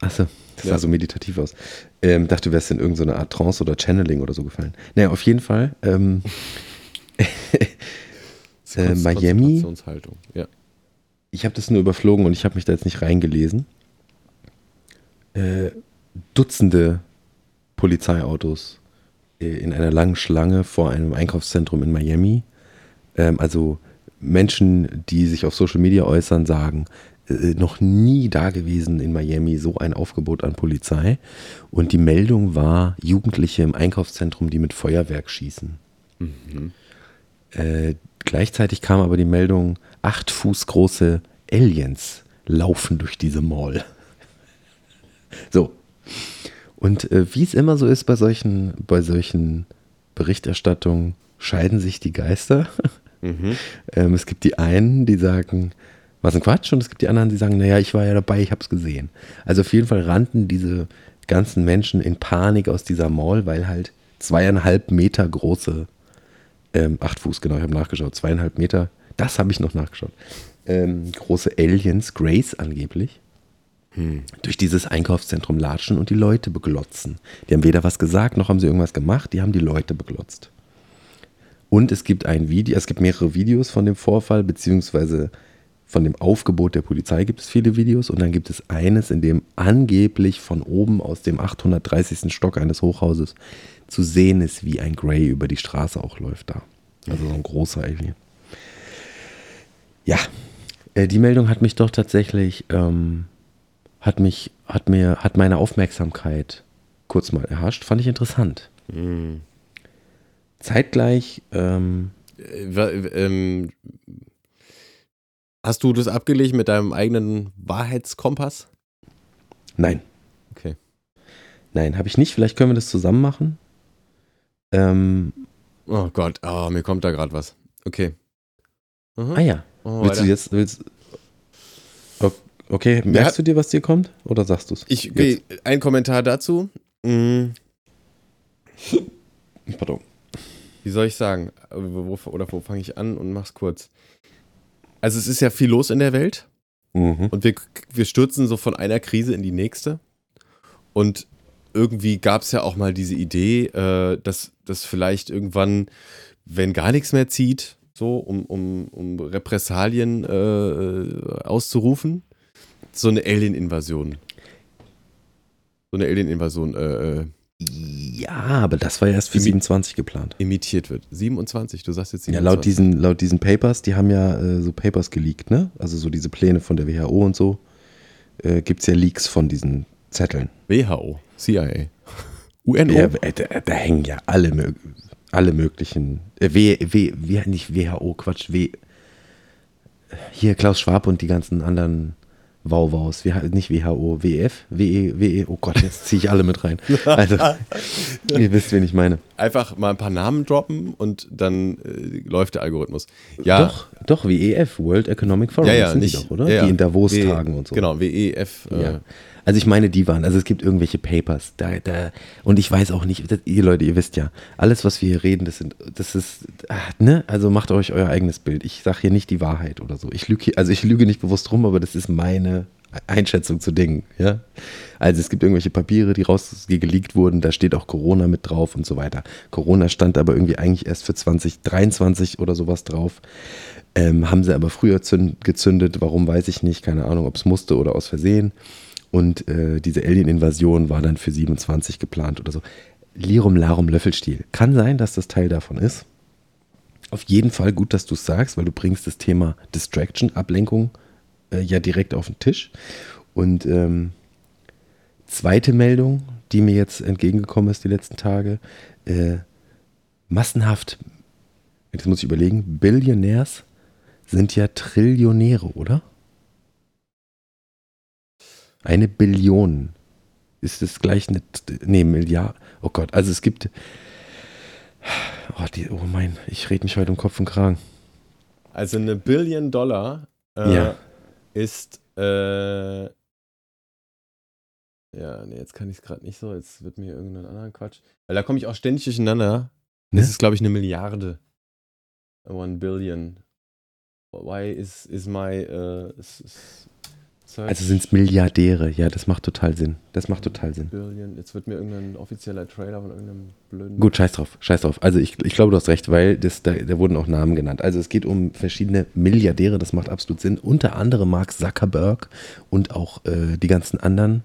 Achso, das Ja. sah so meditativ aus. Ähm, dachte, du wärst in irgendeine Art Trance oder Channeling oder so gefallen. Naja, auf jeden Fall. Ähm, Äh, Miami? Ja. ich habe das nur überflogen und ich habe mich da jetzt nicht reingelesen. Äh, Dutzende Polizeiautos äh, in einer langen Schlange vor einem Einkaufszentrum in Miami. Ähm, also Menschen, die sich auf Social Media äußern, sagen, äh, noch nie da gewesen in Miami so ein Aufgebot an Polizei. Und die Meldung war Jugendliche im Einkaufszentrum, die mit Feuerwerk schießen. Äh, gleichzeitig kam aber die Meldung, acht Fuß große Aliens laufen durch diese Mall. so. Und äh, wie es immer so ist bei solchen, bei solchen Berichterstattungen, scheiden sich die Geister. Mhm. ähm, es gibt die einen, die sagen, was ein Quatsch, und es gibt die anderen, die sagen, naja, ich war ja dabei, ich habe es gesehen. Also auf jeden Fall rannten diese ganzen Menschen in Panik aus dieser Mall, weil halt zweieinhalb Meter große ähm, acht Fuß, genau, ich habe nachgeschaut, zweieinhalb Meter, das habe ich noch nachgeschaut. Ähm, große Aliens, Grace angeblich, durch dieses Einkaufszentrum latschen und die Leute beglotzen. Die haben weder was gesagt, noch haben sie irgendwas gemacht, die haben die Leute beglotzt. Und es gibt ein Video, es gibt mehrere Videos von dem Vorfall, beziehungsweise von dem Aufgebot der Polizei gibt es viele Videos und dann gibt es eines, in dem angeblich von oben aus dem 830. Stock eines Hochhauses zu sehen ist, wie ein Grey über die Straße auch läuft da. Also so ein großer Alien. Ja, äh, die Meldung hat mich doch tatsächlich, ähm, hat mich, hat mir, hat meine Aufmerksamkeit kurz mal erhascht. Fand ich interessant. Mhm. Zeitgleich, ähm, Äh, ähm, hast du das abgelegt mit deinem eigenen Wahrheitskompass? nein, Okay. nein, habe ich nicht. Vielleicht können wir das zusammen machen. Ähm, Oh Gott, oh, mir kommt da gerade was. Okay. Mhm. ah ja, Oh, willst du jetzt, willst, okay, merkst du dir, was dir kommt? Oder sagst du es? Ich, okay, ein Kommentar dazu. Mm, Pardon. Wie soll ich sagen? Äh, Wo, oder wo fange ich an und mach's kurz? Also es ist ja viel los in der Welt Mhm. und wir, wir stürzen so von einer Krise in die nächste. Und irgendwie gab es ja auch mal diese Idee, äh, dass, dass vielleicht irgendwann, wenn gar nichts mehr zieht, so um, um, um Repressalien äh, auszurufen, so eine Alien-Invasion. So eine Alien-Invasion äh, äh, Ja, aber das war ja erst für Imi- 27 geplant. imitiert wird. 27, du sagst jetzt Ja, 27. laut diesen, laut diesen Papers, die haben ja äh, so Papers geleakt, ne? Also so diese Pläne von der WHO und so, äh, gibt es ja Leaks von diesen Zetteln. WHO, CIA, UNO. Ja, äh, da, da hängen ja alle, alle möglichen, äh, w, w, w, nicht WHO, Quatsch, w, hier Klaus Schwab und die ganzen anderen Wauwaus, nicht WHO, WF, WE, WE, oh Gott, jetzt ziehe ich alle mit rein. Also, ihr wisst, wen ich meine. Einfach mal ein paar Namen droppen und dann äh, läuft der Algorithmus. Ja, Doch, doch, WEF, World Economic Forum, ja, ja, sind nicht. die doch, oder? Ja, ja. Die in Davos W- tagen und so. Genau, WEF. Äh, Ja. Also ich meine, die waren, also es gibt irgendwelche Papers, da, da, und ich weiß auch nicht, das, ihr Leute, ihr wisst ja, alles, was wir hier reden, das sind, das ist, ah, ne, also macht euch euer eigenes Bild. Ich sage hier nicht die Wahrheit oder so. Ich lüge, also ich lüge nicht bewusst rum, aber das ist meine Einschätzung zu Dingen, ja. Also es gibt irgendwelche Papiere, die raus, wurden, da steht auch Corona mit drauf und so weiter. Corona stand aber irgendwie eigentlich erst für 2023 oder sowas drauf. Ähm, haben sie aber früher zünd, gezündet, warum weiß ich nicht, keine Ahnung, ob es musste oder aus Versehen. Und äh, diese Alien-Invasion war dann für 27 geplant oder so. Lirum Larum Löffelstiel. Kann sein, dass das Teil davon ist. Auf jeden Fall gut, dass du es sagst, weil du bringst das Thema Distraction, Ablenkung äh, ja direkt auf den Tisch. Und ähm, zweite Meldung, die mir jetzt entgegengekommen ist die letzten Tage, äh, massenhaft, jetzt muss ich überlegen, Billionärs sind ja Trillionäre, oder? Eine Billion. Ist es gleich eine, nee, Milliard. Oh Gott, also es gibt, Oh, die, oh mein, ich rede mich heute um Kopf und Kragen. Also eine Billion Dollar äh, Ja. ist äh, ja, nee, jetzt kann ich es gerade nicht so, jetzt wird mir irgendein anderer Quatsch. Weil da komme ich auch ständig durcheinander. Ne? Das ist, glaube ich, eine Milliarde. One Billion. Why is, is my äh, is, is search Also sind es Milliardäre. Ja, das macht total Sinn. Das macht total Sinn. Billion. Jetzt wird mir irgendein offizieller Trailer von irgendeinem blöden. Gut, scheiß drauf, scheiß drauf. Also ich, ich glaube, du hast recht, weil das, da, da wurden auch Namen genannt. Also es geht um verschiedene Milliardäre, das macht absolut Sinn. Unter anderem Mark Zuckerberg und auch äh, die ganzen anderen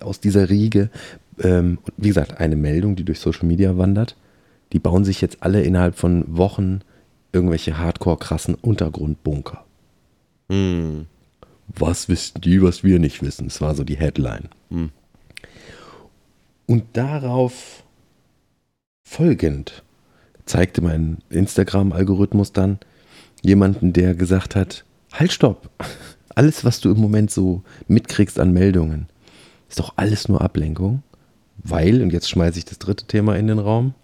aus dieser Riege. Ähm, und wie gesagt, eine Meldung, die durch Social Media wandert. Die bauen sich jetzt alle innerhalb von Wochen irgendwelche hardcore krassen Untergrundbunker. Hm. Was wissen die, was wir nicht wissen? Das war so die Headline. Hm. Und darauf folgend zeigte mein Instagram-Algorithmus dann jemanden, der gesagt hat, halt stopp, alles, was du im Moment so mitkriegst an Meldungen, ist doch alles nur Ablenkung, weil, und jetzt schmeiße ich das dritte Thema in den Raum,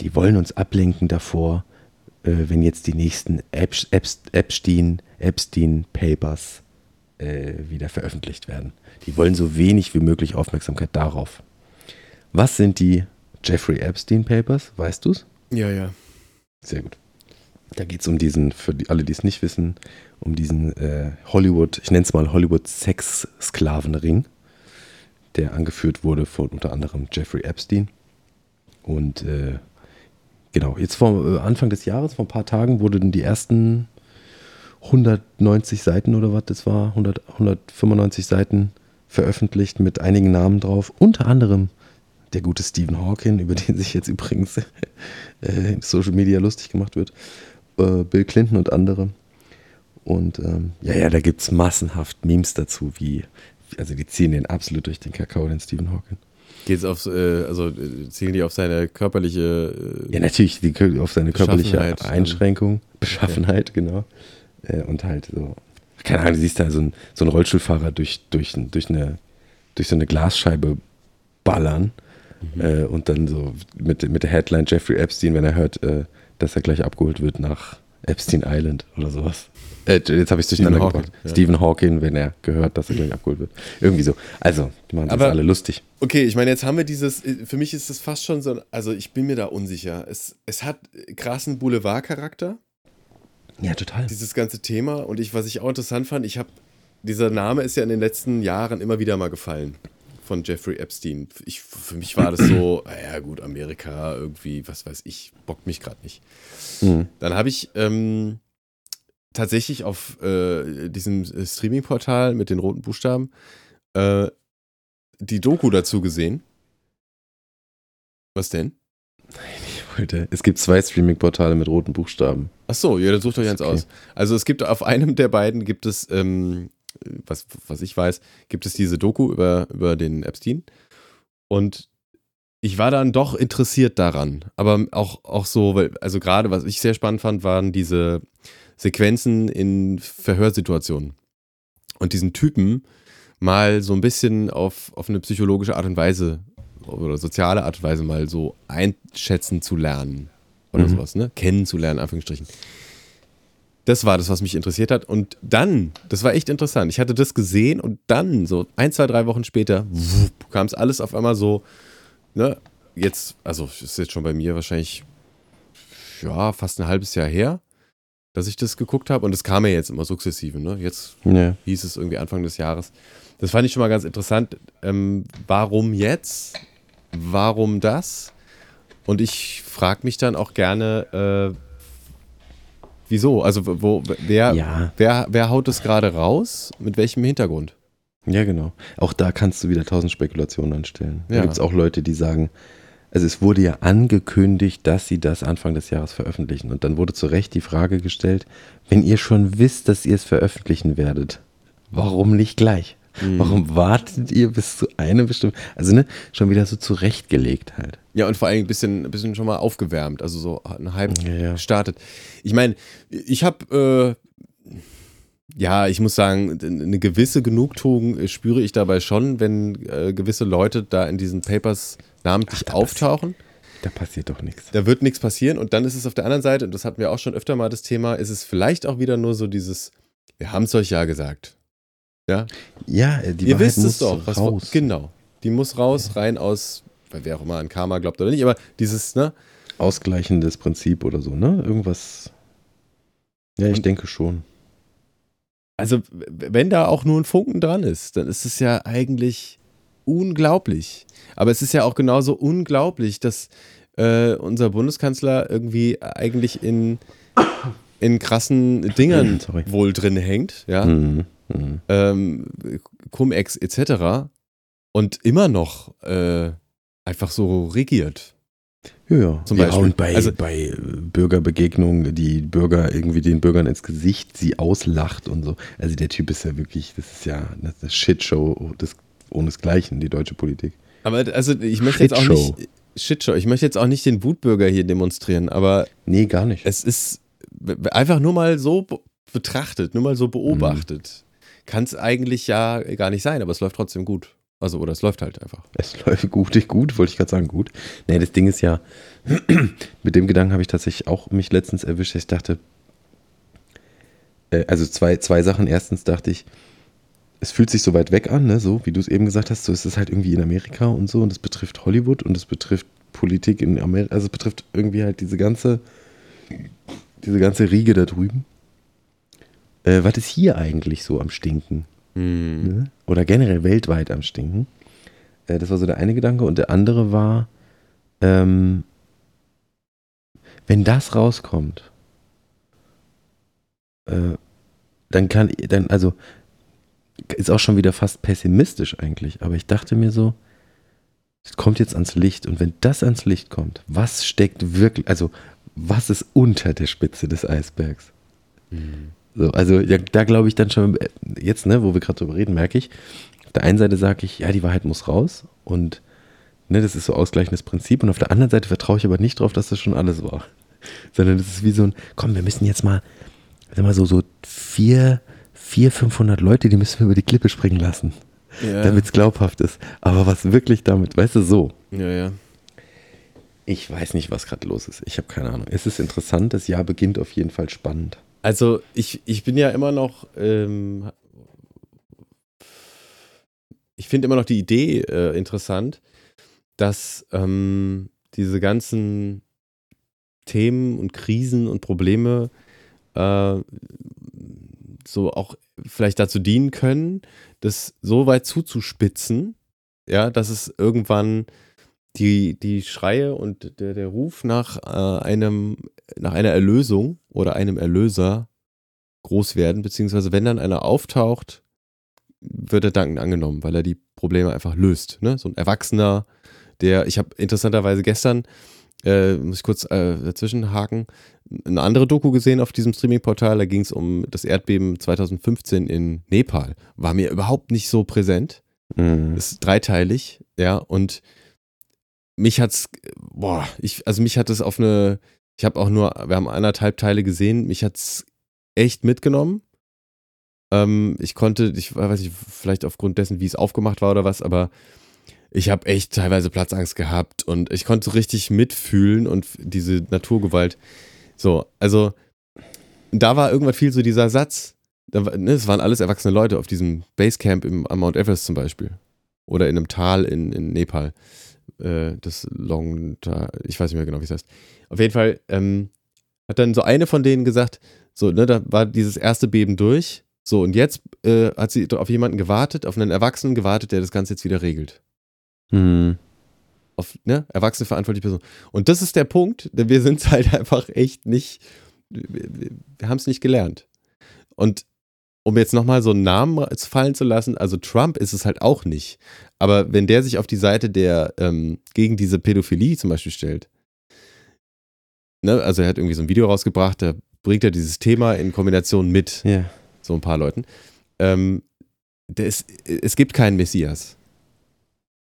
die wollen uns ablenken davor, wenn jetzt die nächsten Epst- Epst- Epstein, Epstein Papers äh, wieder veröffentlicht werden. Die wollen so wenig wie möglich Aufmerksamkeit darauf. Was sind die Jeffrey Epstein Papers? Weißt du es? Ja, ja. Sehr gut. Da geht es um diesen, für die, alle, die es nicht wissen, um diesen äh, Hollywood, ich nenne es mal Hollywood-Sex-Sklavenring, der angeführt wurde von unter anderem Jeffrey Epstein. Und äh, genau, jetzt vor äh, Anfang des Jahres, vor ein paar Tagen, wurden die ersten 190 Seiten oder was das war, 100, 195 Seiten veröffentlicht mit einigen Namen drauf, unter anderem der gute Stephen Hawking, über den sich jetzt übrigens äh, in Social Media lustig gemacht wird, äh, Bill Clinton und andere. Und ähm, ja, ja, da gibt es massenhaft Memes dazu, wie, also die ziehen den absolut durch den Kakao, den Stephen Hawking. Geht's aufs, äh, also äh, zielen die auf seine körperliche. Äh, Ja, natürlich die, auf seine körperliche ähm, Einschränkung, Beschaffenheit, genau. Äh, und halt so, keine Ahnung, du siehst da so, ein, so einen Rollstuhlfahrer durch, durch, durch, eine, durch so eine Glasscheibe ballern Mhm. äh, und dann so mit, mit der Headline Jeffrey Epstein, wenn er hört, äh, dass er gleich abgeholt wird nach Epstein Island oder sowas. Äh, jetzt habe ich es durcheinander Stephen gebracht. Hawking, ja. Stephen Hawking, wenn er gehört, dass er gleich abgeholt wird. Irgendwie so. Also, die machen das alle lustig. Okay, ich meine, jetzt haben wir dieses, äh, für mich ist das fast schon so, ein- also ich bin mir da unsicher. Es, es hat krassen Boulevardcharakter, Ja, total. dieses ganze Thema. Und ich, was ich auch interessant fand, ich habe, dieser Name ist ja in den letzten Jahren immer wieder mal gefallen von Jeffrey Epstein. Ich, für mich war das so, naja gut, Amerika irgendwie, was weiß ich, bockt mich gerade nicht. Mhm. Dann habe ich ähm, tatsächlich auf äh, diesem Streaming-Portal mit den roten Buchstaben äh, die Doku dazu gesehen. Was denn? Ich wollte, es gibt zwei Streaming-Portale mit roten Buchstaben. Ach so, ja, dann sucht euch eins Okay. aus. Also es gibt auf einem der beiden gibt es, ähm, was, was ich weiß, gibt es diese Doku über, über den Epstein. Und ich war dann doch interessiert daran. Aber auch, auch so, weil, also gerade was ich sehr spannend fand, waren diese Sequenzen in Verhörsituationen. Und diesen Typen mal so ein bisschen auf, auf eine psychologische Art und Weise oder soziale Art und Weise mal so einschätzen zu lernen. Oder Mhm. sowas, ne? Kennenzulernen, in Anführungsstrichen. Das war das, was mich interessiert hat. Und dann, das war echt interessant. Ich hatte das gesehen und dann, so ein, zwei, drei Wochen später, kam es alles auf einmal so, ne, jetzt, also ist jetzt schon bei mir wahrscheinlich, ja, fast ein halbes Jahr her, dass ich das geguckt habe. Und es kam ja jetzt immer sukzessive, ne? Jetzt Ja. hieß es irgendwie Anfang des Jahres. Das fand ich schon mal ganz interessant. Ähm, warum jetzt? Warum das? Und ich frage mich dann auch gerne, äh, wieso? Also wo, wer, Ja. wer, wer haut es gerade raus? Mit welchem Hintergrund? Ja, genau. Auch da kannst du wieder tausend Spekulationen anstellen. Da Ja. gibt es auch Leute, die sagen, also es wurde ja angekündigt, dass sie das Anfang des Jahres veröffentlichen. Und dann wurde zu Recht die Frage gestellt, wenn ihr schon wisst, dass ihr es veröffentlichen werdet, warum nicht gleich? Mhm. Warum wartet ihr bis zu einem bestimmten, also ne, schon wieder so zurechtgelegt halt. Ja, und vor allem ein bisschen, ein bisschen schon mal aufgewärmt, also so ein Hype Ja, ja. gestartet. Ich meine, ich habe, äh, ja, ich muss sagen, eine gewisse Genugtuung spüre ich dabei schon, wenn äh, gewisse Leute da in diesen Papers namentlich Ach, auftauchen. Da passiert doch nichts. Da wird nichts passieren und dann ist es auf der anderen Seite, und das hatten wir auch schon öfter mal das Thema, ist es vielleicht auch wieder nur so dieses, wir haben es euch ja gesagt. Ja, Ja, äh, die Ihr Wahrheit wisst es doch. Was, raus. Genau. Die muss raus, rein aus, weil wer auch immer an Karma glaubt oder nicht, aber dieses, ne? Ausgleichendes Prinzip oder so, ne? Irgendwas. Ja, ich Und- denke schon. Also, wenn da auch nur ein Funken dran ist, dann ist es ja eigentlich unglaublich. Aber es ist ja auch genauso unglaublich, dass äh, unser Bundeskanzler irgendwie eigentlich in, in krassen Dingern Sorry. wohl drin hängt, ja. Mhm. Mhm. ähm, Cum-Ex etc. und immer noch äh, einfach so regiert. Ja, ja. Zum ja, und bei, Also- bei äh, Bürgerbegegnungen, die Bürger irgendwie den Bürgern ins Gesicht sie auslacht und so. Also der Typ ist ja wirklich, das ist ja eine Shitshow des ohnesgleichen, die deutsche Politik. Aber also ich möchte jetzt auch nicht Shitshow, ich möchte jetzt auch nicht den Wutbürger hier demonstrieren, aber Nee, gar nicht. es ist einfach nur mal so be- betrachtet, nur mal so beobachtet. Kann es eigentlich ja gar nicht sein, aber es läuft trotzdem gut. Also, oder es läuft halt einfach. Es läuft gut, gut, wollte ich gerade sagen, gut. Nee, das Ding ist ja, mit dem Gedanken habe ich tatsächlich auch mich letztens erwischt. Ich dachte, äh, also zwei, zwei Sachen. Erstens dachte ich, es fühlt sich so weit weg an, ne? so wie du es eben gesagt hast, so ist es halt irgendwie in Amerika und so und es betrifft Hollywood und es betrifft Politik in Amerika, also es betrifft irgendwie halt diese ganze, diese ganze Riege da drüben. Äh, was ist hier eigentlich so am Stinken? Hm. ne? oder generell weltweit am Stinken. Äh, das war so der eine Gedanke. Und der andere war, ähm, wenn das rauskommt, äh, dann kann, dann, also, ist auch schon wieder fast pessimistisch eigentlich, aber ich dachte mir so, es kommt jetzt ans Licht und wenn das ans Licht kommt, was steckt wirklich, also, was ist unter der Spitze des Eisbergs? So, also ja, da glaube ich dann schon, äh, jetzt, ne, wo wir gerade drüber reden, merke ich, auf der einen Seite sage ich, ja, die Wahrheit muss raus und ne, das ist so ausgleichendes Prinzip und auf der anderen Seite vertraue ich aber nicht drauf, dass das schon alles war. Sondern das ist wie so ein, komm, wir müssen jetzt mal, sag mal so, so vier, vier, 500 Leute, die müssen wir über die Klippe springen lassen, Ja, damit es glaubhaft ist. Aber was wirklich damit, weißt du, so. ja, ja. Ich weiß nicht, was gerade los ist. Ich habe keine Ahnung. Es ist interessant, das Jahr beginnt auf jeden Fall spannend. Also ich, ich bin ja immer noch, ähm, ich finde immer noch die Idee äh, interessant, dass ähm, diese ganzen Themen und Krisen und Probleme äh, so auch vielleicht dazu dienen können, das so weit zuzuspitzen, ja, dass es irgendwann die, die Schreie und der, der Ruf nach äh, einem, nach einer Erlösung oder einem Erlöser groß werden, beziehungsweise wenn dann einer auftaucht, wird er dankend angenommen, weil er die Probleme einfach löst. Ne? So ein Erwachsener, der, ich habe interessanterweise gestern, äh, muss ich kurz äh, dazwischen haken, eine andere Doku gesehen auf diesem Streaming-Portal, da ging es um das Erdbeben 2015 in Nepal. War mir überhaupt nicht so präsent. Mhm. Ist dreiteilig, ja, und mich hat's, boah, ich, also mich hat es auf eine, ich habe auch nur, wir haben anderthalb Teile gesehen, mich hat's echt mitgenommen. Ähm, ich konnte, ich weiß nicht, vielleicht aufgrund dessen, wie es aufgemacht war oder was, aber ich habe echt teilweise Platzangst gehabt und ich konnte so richtig mitfühlen und diese Naturgewalt. So, also da war irgendwann viel so dieser Satz, ne, es waren alles erwachsene Leute auf diesem Basecamp im, am Mount Everest zum Beispiel. Oder in einem Tal in, in Nepal. Äh, das Long, ich weiß nicht mehr genau, wie es heißt. Auf jeden Fall ähm, hat dann so eine von denen gesagt, so, ne, da war dieses erste Beben durch. So, und jetzt äh, hat sie auf jemanden gewartet, auf einen Erwachsenen gewartet, der das Ganze jetzt wieder regelt. Mhm. Auf, ne, erwachsene verantwortliche Person. Und das ist der Punkt, denn wir sind halt einfach echt nicht, wir, wir haben es nicht gelernt. Und um jetzt nochmal so einen Namen fallen zu lassen, also Trump ist es halt auch nicht. Aber wenn der sich auf die Seite der ähm, gegen diese Pädophilie zum Beispiel stellt, ne, also er hat irgendwie so ein Video rausgebracht, da bringt er dieses Thema in Kombination mit Ja. so ein paar Leuten. Ähm, ist, es gibt keinen Messias.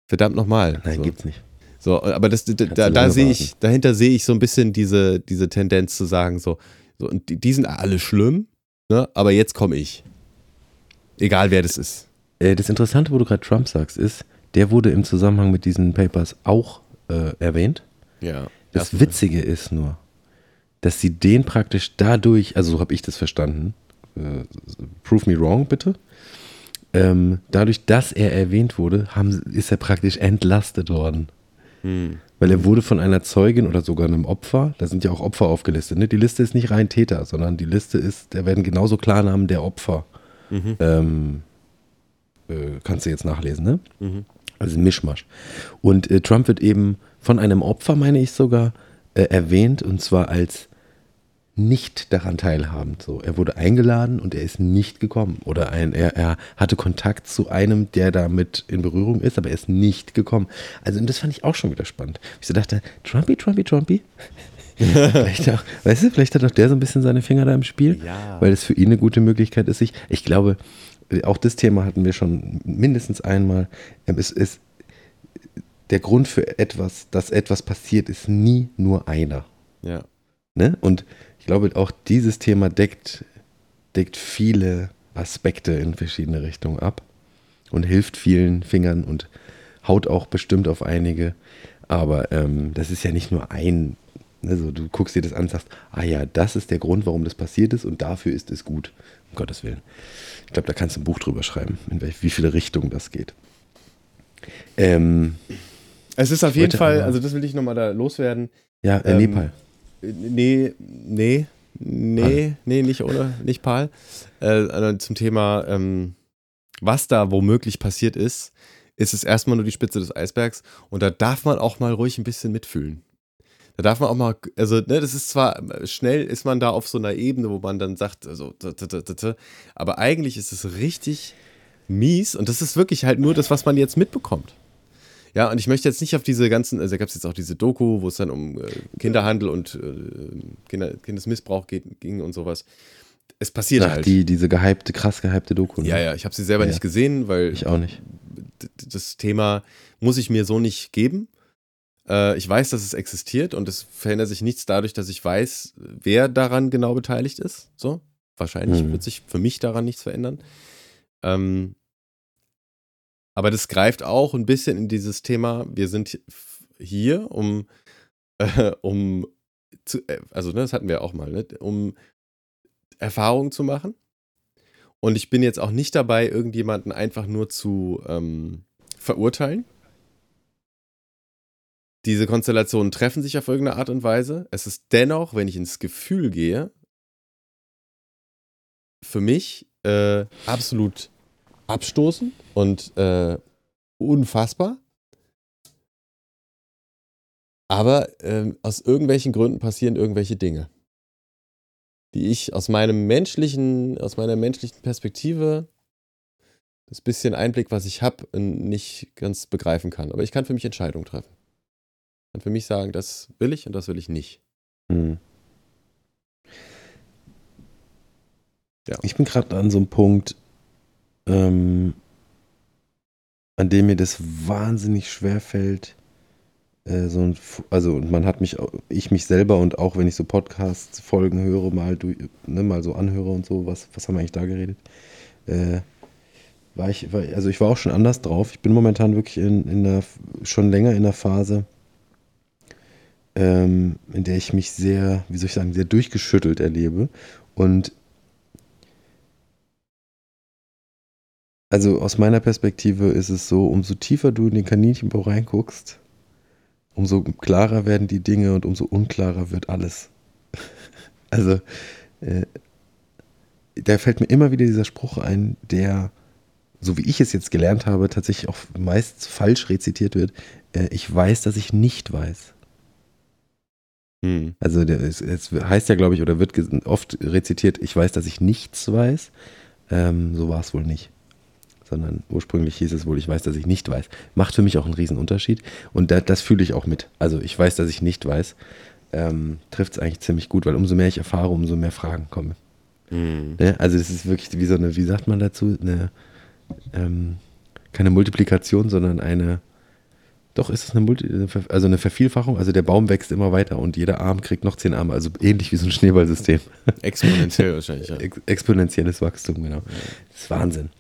Verdammt nochmal. Nein, so. gibt's nicht. So, aber das, da, da, da sehe ich, dahinter sehe ich so ein bisschen diese, diese Tendenz zu sagen, so, so und die, die sind alle schlimm, ne? aber jetzt komme ich. Egal wer das ist. Äh, Das Interessante, wo du gerade Trump sagst, ist, der wurde im Zusammenhang mit diesen Papers auch äh, erwähnt. Ja. Das Witzige ist nur, dass sie den praktisch dadurch, also so habe ich das verstanden, äh, prove me wrong bitte, ähm, dadurch, dass er erwähnt wurde, haben, ist er praktisch entlastet worden. Hm. Weil er wurde von einer Zeugin oder sogar einem Opfer, da sind ja auch Opfer aufgelistet, ne? die Liste ist nicht rein Täter, sondern die Liste ist, da werden genauso Klarnamen der Opfer. Mhm. Ähm, äh, kannst du jetzt nachlesen, ne? Mhm. Also ein Mischmasch. Und äh, Trump wird eben von einem Opfer, meine ich sogar, äh, erwähnt und zwar als nicht daran teilhabend. So, er wurde eingeladen und er ist nicht gekommen. Oder ein, er, er hatte Kontakt zu einem, der damit in Berührung ist, aber er ist nicht gekommen. Also, und das fand ich auch schon wieder spannend. Ich so dachte, Trumpy, Trumpy, Trumpy. vielleicht auch, weißt du, vielleicht hat auch der so ein bisschen seine Finger da im Spiel, Ja. weil es für ihn eine gute Möglichkeit ist, sich, ich glaube, auch das Thema hatten wir schon mindestens einmal. Ähm, Es ist der Grund für etwas, dass etwas passiert, ist nie nur einer. Ja. Ne? Und ich glaube, auch dieses Thema deckt, deckt viele Aspekte in verschiedene Richtungen ab und hilft vielen Fingern und haut auch bestimmt auf einige. Aber ähm, das ist ja nicht nur ein, ne, so, du guckst dir das an und sagst, ah ja, das ist der Grund, warum das passiert ist und dafür ist es gut. Um Gottes Willen. Ich glaube, da kannst du ein Buch drüber schreiben, in welch, wie viele Richtungen das geht. Ähm, Es ist auf jeden Fall, also das will ich nochmal da loswerden. ja, äh, Ähm, Nepal. Nee, nee, nee, nee, nicht ohne, nicht Paul. Äh, also zum Thema, ähm, was da womöglich passiert ist, ist es erstmal nur die Spitze des Eisbergs und da darf man auch mal ruhig ein bisschen mitfühlen. Da darf man auch mal, also, ne, das ist zwar, schnell ist man da auf so einer Ebene, wo man dann sagt, also, aber eigentlich ist es richtig mies und das ist wirklich halt nur das, was man jetzt mitbekommt. Ja, und ich möchte jetzt nicht auf diese ganzen, also da gab es jetzt auch diese Doku, wo es dann um äh, Kinderhandel und äh, Kinder, Kindesmissbrauch geht, ging und sowas. Es passiert Ach, halt. die, diese gehypte, krass gehypte Doku. ne? ja, ja, ich habe sie selber Ja. nicht gesehen, weil Ich auch nicht. das Thema muss ich mir so nicht geben. Äh, ich weiß, dass es existiert und es verändert sich nichts dadurch, dass ich weiß, wer daran genau beteiligt ist. So, wahrscheinlich Mhm. wird sich für mich daran nichts verändern. Ähm, aber das greift auch ein bisschen in dieses Thema, wir sind hier, um, äh, um zu, äh, also ne, das hatten wir auch mal, ne, um Erfahrungen zu machen. Und ich bin jetzt auch nicht dabei, irgendjemanden einfach nur zu ähm, verurteilen. Diese Konstellationen treffen sich auf irgendeine Art und Weise. Es ist dennoch, wenn ich ins Gefühl gehe, für mich äh, absolut abstoßend und äh, unfassbar. Aber ähm, aus irgendwelchen Gründen passieren irgendwelche Dinge, die ich aus meinem menschlichen, aus meiner menschlichen Perspektive, das bisschen Einblick, was ich habe, nicht ganz begreifen kann. Aber ich kann für mich Entscheidungen treffen. Ich kann für mich sagen, das will ich und das will ich nicht. Hm. Ja. Ich bin gerade an so einem Punkt, ähm, an dem mir das wahnsinnig schwer fällt. Äh, so ein, also und man hat mich, ich mich selber und auch wenn ich so Podcast-Folgen höre, mal, du, ne, mal so anhöre und so, was, was haben wir eigentlich da geredet? Äh, war ich, war, also ich war auch schon anders drauf. Ich bin momentan wirklich in, in einer, schon länger in einer Phase, ähm, in der ich mich sehr, wie soll ich sagen, sehr durchgeschüttelt erlebe. Und also aus meiner Perspektive ist es so, umso tiefer du in den Kaninchenbau reinguckst, umso klarer werden die Dinge und umso unklarer wird alles. also äh, da fällt mir immer wieder dieser Spruch ein, der, so wie ich es jetzt gelernt habe, tatsächlich auch meist falsch rezitiert wird. Äh, ich weiß, dass ich nicht weiß. Hm. Also es, es heißt ja, glaube ich, oder wird oft rezitiert, ich weiß, dass ich nichts weiß. Ähm, so war es wohl nicht. Sondern ursprünglich hieß es wohl, ich weiß, dass ich nicht weiß. Macht für mich auch einen riesen Unterschied. Und da, das fühle ich auch mit. Also ich weiß, dass ich nicht weiß. Ähm, Trifft es eigentlich ziemlich gut, weil umso mehr ich erfahre, umso mehr Fragen kommen. Hm. Ne? Also das ist wirklich wie so eine, wie sagt man dazu, eine, ähm, keine Multiplikation, sondern eine, doch ist es eine, Multi, also eine Vervielfachung, also der Baum wächst immer weiter und jeder Arm kriegt noch zehn Arme, also ähnlich wie so ein Schneeballsystem. Exponentiell wahrscheinlich, ja. Ex exponentielles Wachstum, genau. Das ist Wahnsinn.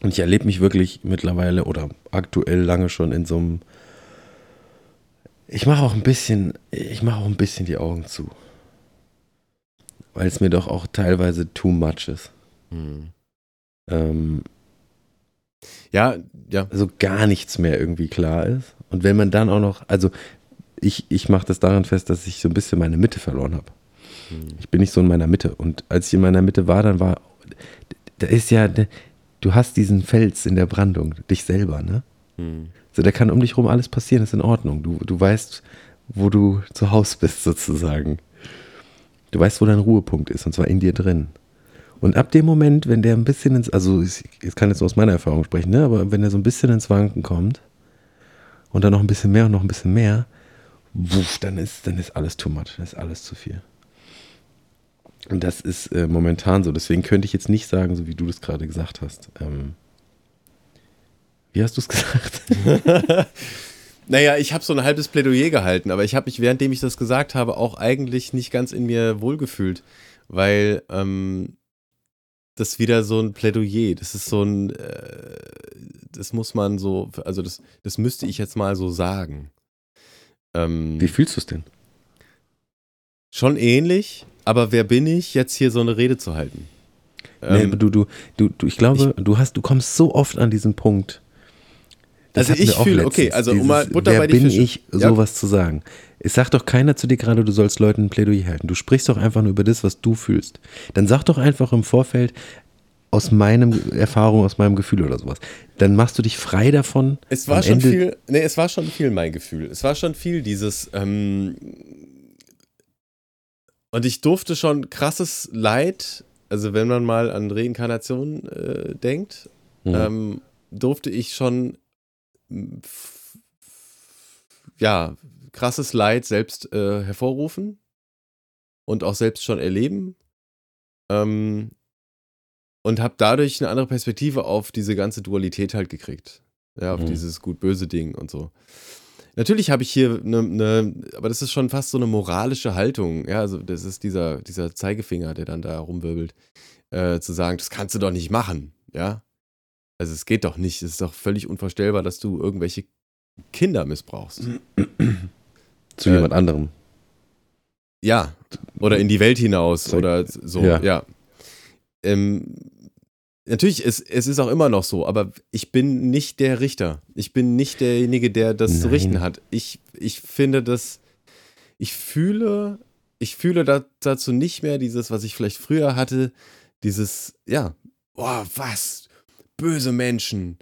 Und ich erlebe mich wirklich mittlerweile oder aktuell lange schon in so einem Ich mache auch ein bisschen, ich mache auch ein bisschen die Augen zu. Weil es mir doch auch teilweise too much ist. Hm. Ähm, Ja, ja. also gar nichts mehr irgendwie klar ist. Und wenn man dann auch noch, also ich, ich mache das daran fest, dass ich so ein bisschen meine Mitte verloren habe. Hm. Ich bin nicht so in meiner Mitte. Und als ich in meiner Mitte war, dann war, da ist ja, du hast diesen Fels in der Brandung, dich selber, ne? Hm. So, da kann um dich rum alles passieren, ist in Ordnung. Du, du weißt, wo du zu Hause bist, sozusagen. Du weißt, wo dein Ruhepunkt ist, und zwar in dir drin. Und ab dem Moment, wenn der ein bisschen ins, also ich, ich kann jetzt nur aus meiner Erfahrung sprechen, ne? aber wenn er so ein bisschen ins Wanken kommt und dann noch ein bisschen mehr und noch ein bisschen mehr, wuff, dann ist, dann ist alles too much, dann ist alles zu viel. Und das ist äh, momentan so. Deswegen könnte ich jetzt nicht sagen, so wie du das gerade gesagt hast. Ähm, wie hast du es gesagt? Naja, ich habe so ein halbes Plädoyer gehalten, aber ich habe mich, währenddem ich das gesagt habe, auch eigentlich nicht ganz in mir wohlgefühlt, weil ähm, das wieder so ein Plädoyer, das ist so ein, äh, das muss man so, also das, das müsste ich jetzt mal so sagen. Ähm, Wie fühlst du es denn? schon ähnlich, aber wer bin ich, jetzt hier so eine Rede zu halten? Nee, Ähm, du, du, du, du, ich glaube, du hast, du kommst so oft an diesen Punkt. Also hatten ich fühle- okay, also um mal Butter wer bei bin Fische. ich, Ja. sowas zu sagen? Es sagt doch keiner zu dir gerade, du sollst Leuten ein Plädoyer halten. Du sprichst doch einfach nur über das, was du fühlst. Dann sag doch einfach im Vorfeld aus meinem Erfahrung, aus meinem Gefühl oder sowas. Dann machst du dich frei davon. Es war schon Ende- viel, nee, es war schon viel mein Gefühl. Es war schon viel dieses, ähm, und ich durfte schon krasses Leid, also wenn man mal an Reinkarnation äh, denkt, Mhm. ähm, durfte ich schon, ja, krasses Leid selbst äh, hervorrufen und auch selbst schon erleben. Ähm, und habe dadurch eine andere Perspektive auf diese ganze Dualität halt gekriegt. Ja, auf Mhm. dieses gut-böse Ding und so. Natürlich habe ich hier eine, eine, aber das ist schon fast so eine moralische Haltung. Ja, also das ist dieser, dieser Zeigefinger, der dann da rumwirbelt, äh, zu sagen, das kannst du doch nicht machen. Ja, also es geht doch nicht. Es ist doch völlig unvorstellbar, dass du irgendwelche Kinder missbrauchst. zu äh, jemand anderem. Ja, oder in die Welt hinaus Zeig- oder so, Ja. ja. Ähm, natürlich, es, es ist auch immer noch so, aber ich bin nicht der Richter. Ich bin nicht derjenige, der das zu Nein. richten hat. Ich, ich finde das, ich fühle, ich fühle da, dazu nicht mehr dieses, was ich vielleicht früher hatte, dieses, ja, boah, was, böse Menschen,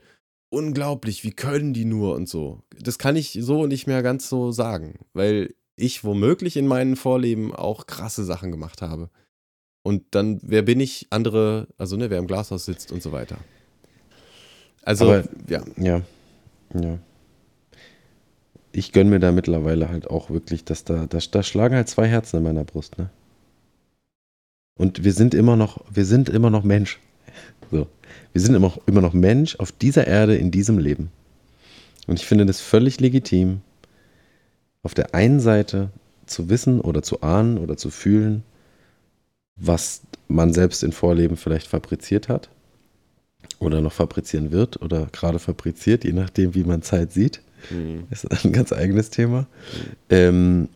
unglaublich, wie können die nur und so. Das kann ich so nicht mehr ganz so sagen, weil ich womöglich in meinen Vorleben auch krasse Sachen gemacht habe. Und dann, wer bin ich? Andere, also ne, wer im Glashaus sitzt und so weiter. Also, Aber- ja. Ja, ja. Ich gönne mir da mittlerweile halt auch wirklich, dass da, da, da schlagen halt zwei Herzen in meiner Brust, ne? Und wir sind immer noch, wir sind immer noch Mensch. So. Wir sind immer, immer noch Mensch auf dieser Erde in diesem Leben. Und ich finde das völlig legitim, auf der einen Seite zu wissen oder zu ahnen oder zu fühlen, was man selbst in Vorleben vielleicht fabriziert hat oder noch fabrizieren wird oder gerade fabriziert, je nachdem, wie man Zeit sieht. Mhm. Ist ein ganz eigenes Thema. Ähm,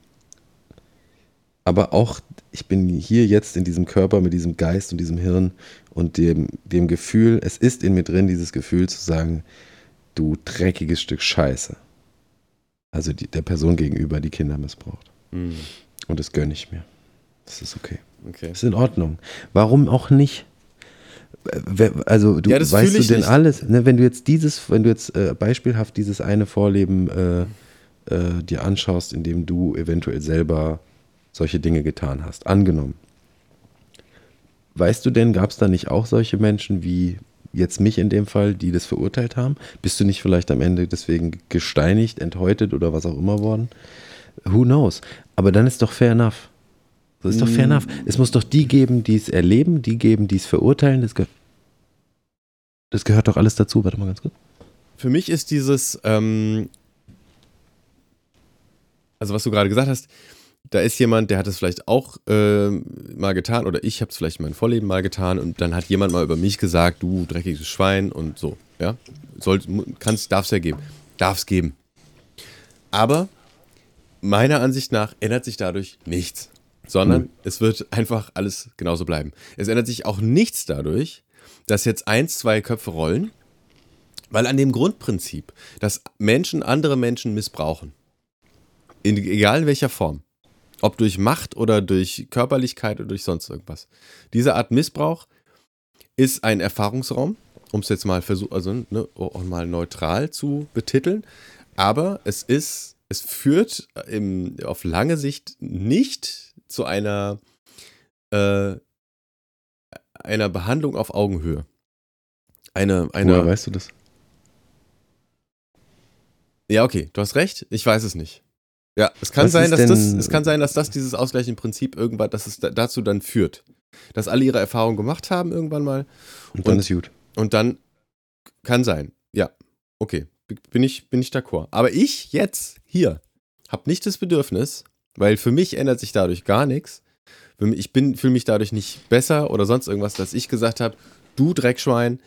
aber auch, ich bin hier jetzt in diesem Körper mit diesem Geist und diesem Hirn und dem, dem Gefühl, es ist in mir drin, dieses Gefühl zu sagen, du dreckiges Stück Scheiße. Also die, der Person gegenüber, die Kinder missbraucht. Mhm. Und das gönne ich mir. Das ist okay. Okay. Ist in Ordnung. Warum auch nicht? Also du Ja, weißt du denn nicht. alles, ne, wenn du jetzt dieses, wenn du jetzt äh, beispielhaft dieses eine Vorleben äh, äh, dir anschaust, in dem du eventuell selber solche Dinge getan hast, angenommen. Weißt du denn, gab es da nicht auch solche Menschen wie jetzt mich in dem Fall, die das verurteilt haben? Bist du nicht vielleicht am Ende deswegen gesteinigt, enthäutet oder was auch immer worden? Who knows? Aber dann ist doch fair enough. Das ist doch fair Mm. enough. Es muss doch die geben, die es erleben, die geben, die es verurteilen. Das, ge das gehört doch alles dazu. Warte mal ganz kurz. Für mich ist dieses, ähm, also was du gerade gesagt hast, da ist jemand, der hat es vielleicht auch ähm, mal getan oder ich habe es vielleicht in meinem Vorleben mal getan und dann hat jemand mal über mich gesagt, du dreckiges Schwein und so, ja, soll, kannst, darf's ja geben, darf's geben. Aber meiner Ansicht nach ändert sich dadurch nichts, sondern Mhm. es wird einfach alles genauso bleiben. Es ändert sich auch nichts dadurch, dass jetzt eins, zwei Köpfe rollen, weil an dem Grundprinzip, dass Menschen andere Menschen missbrauchen, in, egal in welcher Form, ob durch Macht oder durch Körperlichkeit oder durch sonst irgendwas, diese Art Missbrauch ist ein Erfahrungsraum, um es jetzt mal versuchen, also ne, auch mal neutral zu betiteln, aber es ist, es führt im, auf lange Sicht nicht zu einer, äh, einer Behandlung auf Augenhöhe. Eine, Woher eine, weißt du das? ja, okay, du hast recht, ich weiß es nicht. Ja, es kann Was sein, dass das, es kann sein, dass das dieses ausgleichende Prinzip irgendwann, dass es da, dazu dann führt. Dass alle ihre Erfahrungen gemacht haben irgendwann mal Und dann Und- ist gut. Und dann kann sein. Ja, okay. Bin ich, bin ich d'accord. Aber ich jetzt hier habe nicht das Bedürfnis, weil für mich ändert sich dadurch gar nichts. Ich bin fühle mich dadurch nicht besser oder sonst irgendwas, dass ich gesagt habe, du Dreckschwein,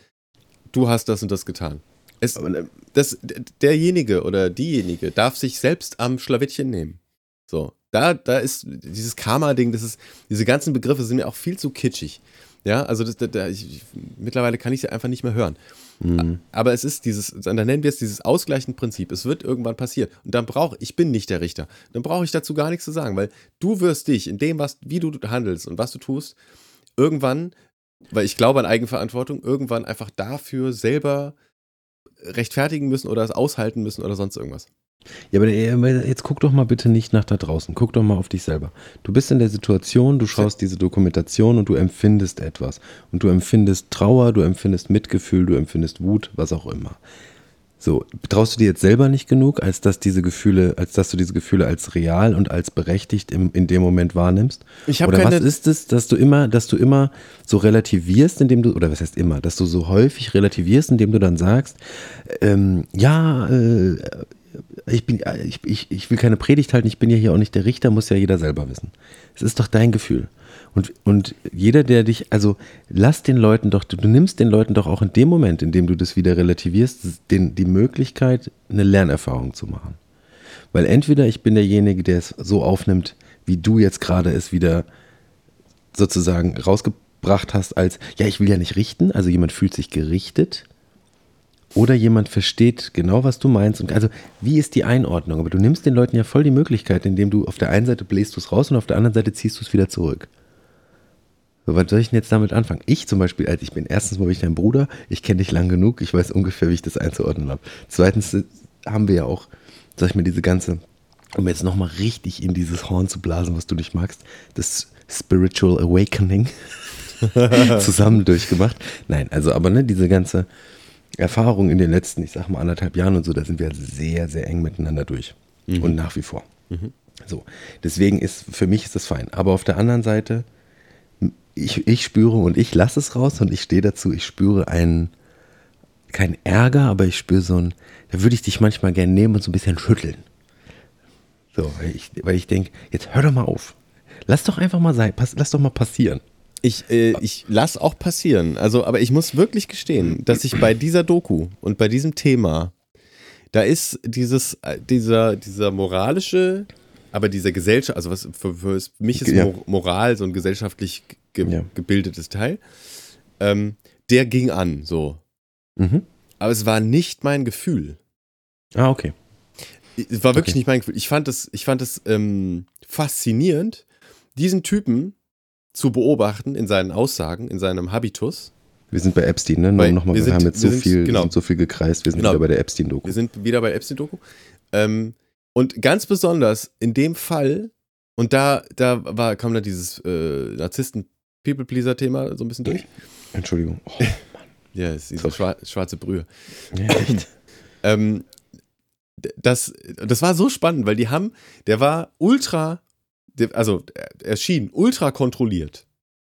du hast das und das getan. Es, äh, das, derjenige oder diejenige darf sich selbst am Schlawittchen nehmen. So, da, da ist dieses Karma-Ding, das ist, diese ganzen Begriffe sind mir auch viel zu kitschig. Ja, also das, da, da, ich, ich, mittlerweile kann ich sie einfach nicht mehr hören. Mhm. Aber es ist dieses, dann nennen wir es dieses ausgleichende Prinzip. Es wird irgendwann passieren. Und dann brauche ich bin nicht der Richter. Dann brauche ich dazu gar nichts zu sagen, weil du wirst dich in dem, was, wie du handelst und was du tust, irgendwann, weil ich glaube an Eigenverantwortung, irgendwann einfach dafür selber rechtfertigen müssen oder es aushalten müssen oder sonst irgendwas. Ja, aber äh, jetzt guck doch mal bitte nicht nach da draußen. Guck doch mal auf dich selber. Du bist in der Situation, du schaust diese Dokumentation und du empfindest etwas. Und du empfindest Trauer, du empfindest Mitgefühl, du empfindest Wut, was auch immer. So, traust du dir jetzt selber nicht genug, als dass diese Gefühle, als dass du diese Gefühle als real und als berechtigt im, in dem Moment wahrnimmst? Ich oder was ist es, dass du immer, dass du immer so relativierst, indem du, oder was heißt immer, dass du so häufig relativierst, indem du dann sagst, ähm, ja, äh, ich bin, äh, ich, ich, ich will keine Predigt halten, ich bin ja hier auch nicht der Richter, muss ja jeder selber wissen. Es ist doch dein Gefühl. Und, und jeder, der dich, also lass den Leuten doch, du, du nimmst den Leuten doch auch in dem Moment, in dem du das wieder relativierst, den, die Möglichkeit, eine Lernerfahrung zu machen. Weil entweder ich bin derjenige, der es so aufnimmt, wie du jetzt gerade es wieder sozusagen rausgebracht hast, als, ja, ich will ja nicht richten, also jemand fühlt sich gerichtet. Oder jemand versteht genau, was du meinst. Und also, wie ist die Einordnung? Aber du nimmst den Leuten ja voll die Möglichkeit, indem du auf der einen Seite bläst du es raus und auf der anderen Seite ziehst du es wieder zurück. So, was soll ich denn jetzt damit anfangen? Ich zum Beispiel, als ich bin, erstens mal ich dein Bruder, ich kenne dich lang genug, ich weiß ungefähr, wie ich das einzuordnen habe. Zweitens äh, haben wir ja auch, sag ich mal, diese ganze, um jetzt nochmal richtig in dieses Horn zu blasen, was du nicht magst, das Spiritual Awakening zusammen durchgemacht. Nein, also aber ne, diese ganze Erfahrung in den letzten, ich sag mal, anderthalb Jahren und so, da sind wir sehr, sehr eng miteinander durch. Und nach wie vor. So. Deswegen ist, für mich ist das fein. Aber auf der anderen Seite, ich, ich spüre und ich lasse es raus und ich stehe dazu, ich spüre einen, kein Ärger, aber ich spüre so ein, da würde ich dich manchmal gerne nehmen und so ein bisschen schütteln. So, weil ich, weil ich denke, jetzt hör doch mal auf. Lass doch einfach mal sein, pass, lass doch mal passieren. Ich, äh, ich lass auch passieren. Also, aber ich muss wirklich gestehen, dass ich bei dieser Doku und bei diesem Thema, da ist dieses, äh, dieser, dieser moralische, aber dieser Gesellschaft, also was für, für mich ist Ja. Mor- Moral so ein gesellschaftlich ge Ja. gebildetes Teil, ähm, der ging an, so. Mhm. Aber es war nicht mein Gefühl. Ah, okay. Es war wirklich Okay. nicht mein Gefühl. Ich fand es, ich fand es ähm, faszinierend, diesen Typen zu beobachten in seinen Aussagen, in seinem Habitus. Wir sind bei Epstein, ne? Bei- nochmal, wir wir, haben jetzt so sind- viel, genau. sind so viel gekreist, wir sind Genau. wieder bei der Epstein-Doku. Wir sind wieder bei Epstein-Doku. Ähm, und ganz besonders in dem Fall, und da, da war, kam da dieses äh, Narzissten-People-Pleaser-Thema so ein bisschen durch. Entschuldigung. Oh, Ja, ist diese Sorry. schwa schwarze Brühe. ja, echt. Ähm, das, das war so spannend, weil die haben, der war ultra, also er- er schien ultra kontrolliert.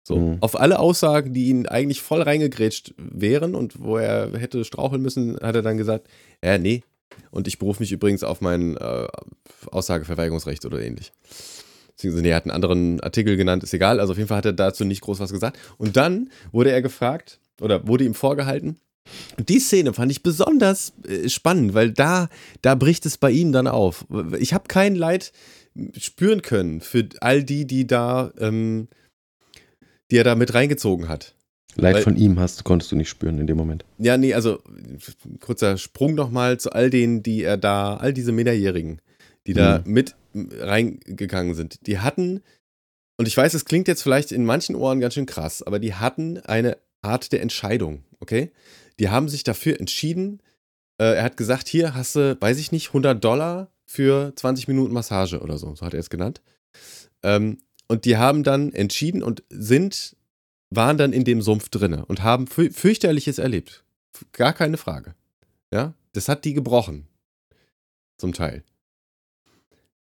So, Mhm. auf alle Aussagen, die ihn eigentlich voll reingegrätscht wären und wo er hätte straucheln müssen, hat er dann gesagt, ja, nee. Und ich berufe mich übrigens auf mein äh, Aussageverweigerungsrecht oder ähnlich. Beziehungsweise, nee, er hat einen anderen Artikel genannt, ist egal. Also auf jeden Fall hat er dazu nicht groß was gesagt. Und dann wurde er gefragt, oder wurde ihm vorgehalten, Und die Szene fand ich besonders äh, spannend, weil da, da bricht es bei ihm dann auf. Ich habe kein Leid spüren können für all die, die da, ähm, die er da mit reingezogen hat. Leid Weil- von ihm hast, konntest du nicht spüren in dem Moment. Ja, nee, also kurzer Sprung nochmal zu all denen, die er da, all diese Minderjährigen, die da mit reingegangen sind. Die hatten, und ich weiß, es klingt jetzt vielleicht in manchen Ohren ganz schön krass, aber die hatten eine Art der Entscheidung, okay? Die haben sich dafür entschieden, äh, er hat gesagt, hier hast du, weiß ich nicht, 100 Dollar für 20 Minuten Massage oder so, so hat er es genannt. Ähm, und die haben dann entschieden und sind, waren dann in dem Sumpf drinne und haben fü fürchterliches erlebt. Gar keine Frage. Ja, das hat die gebrochen. Zum Teil.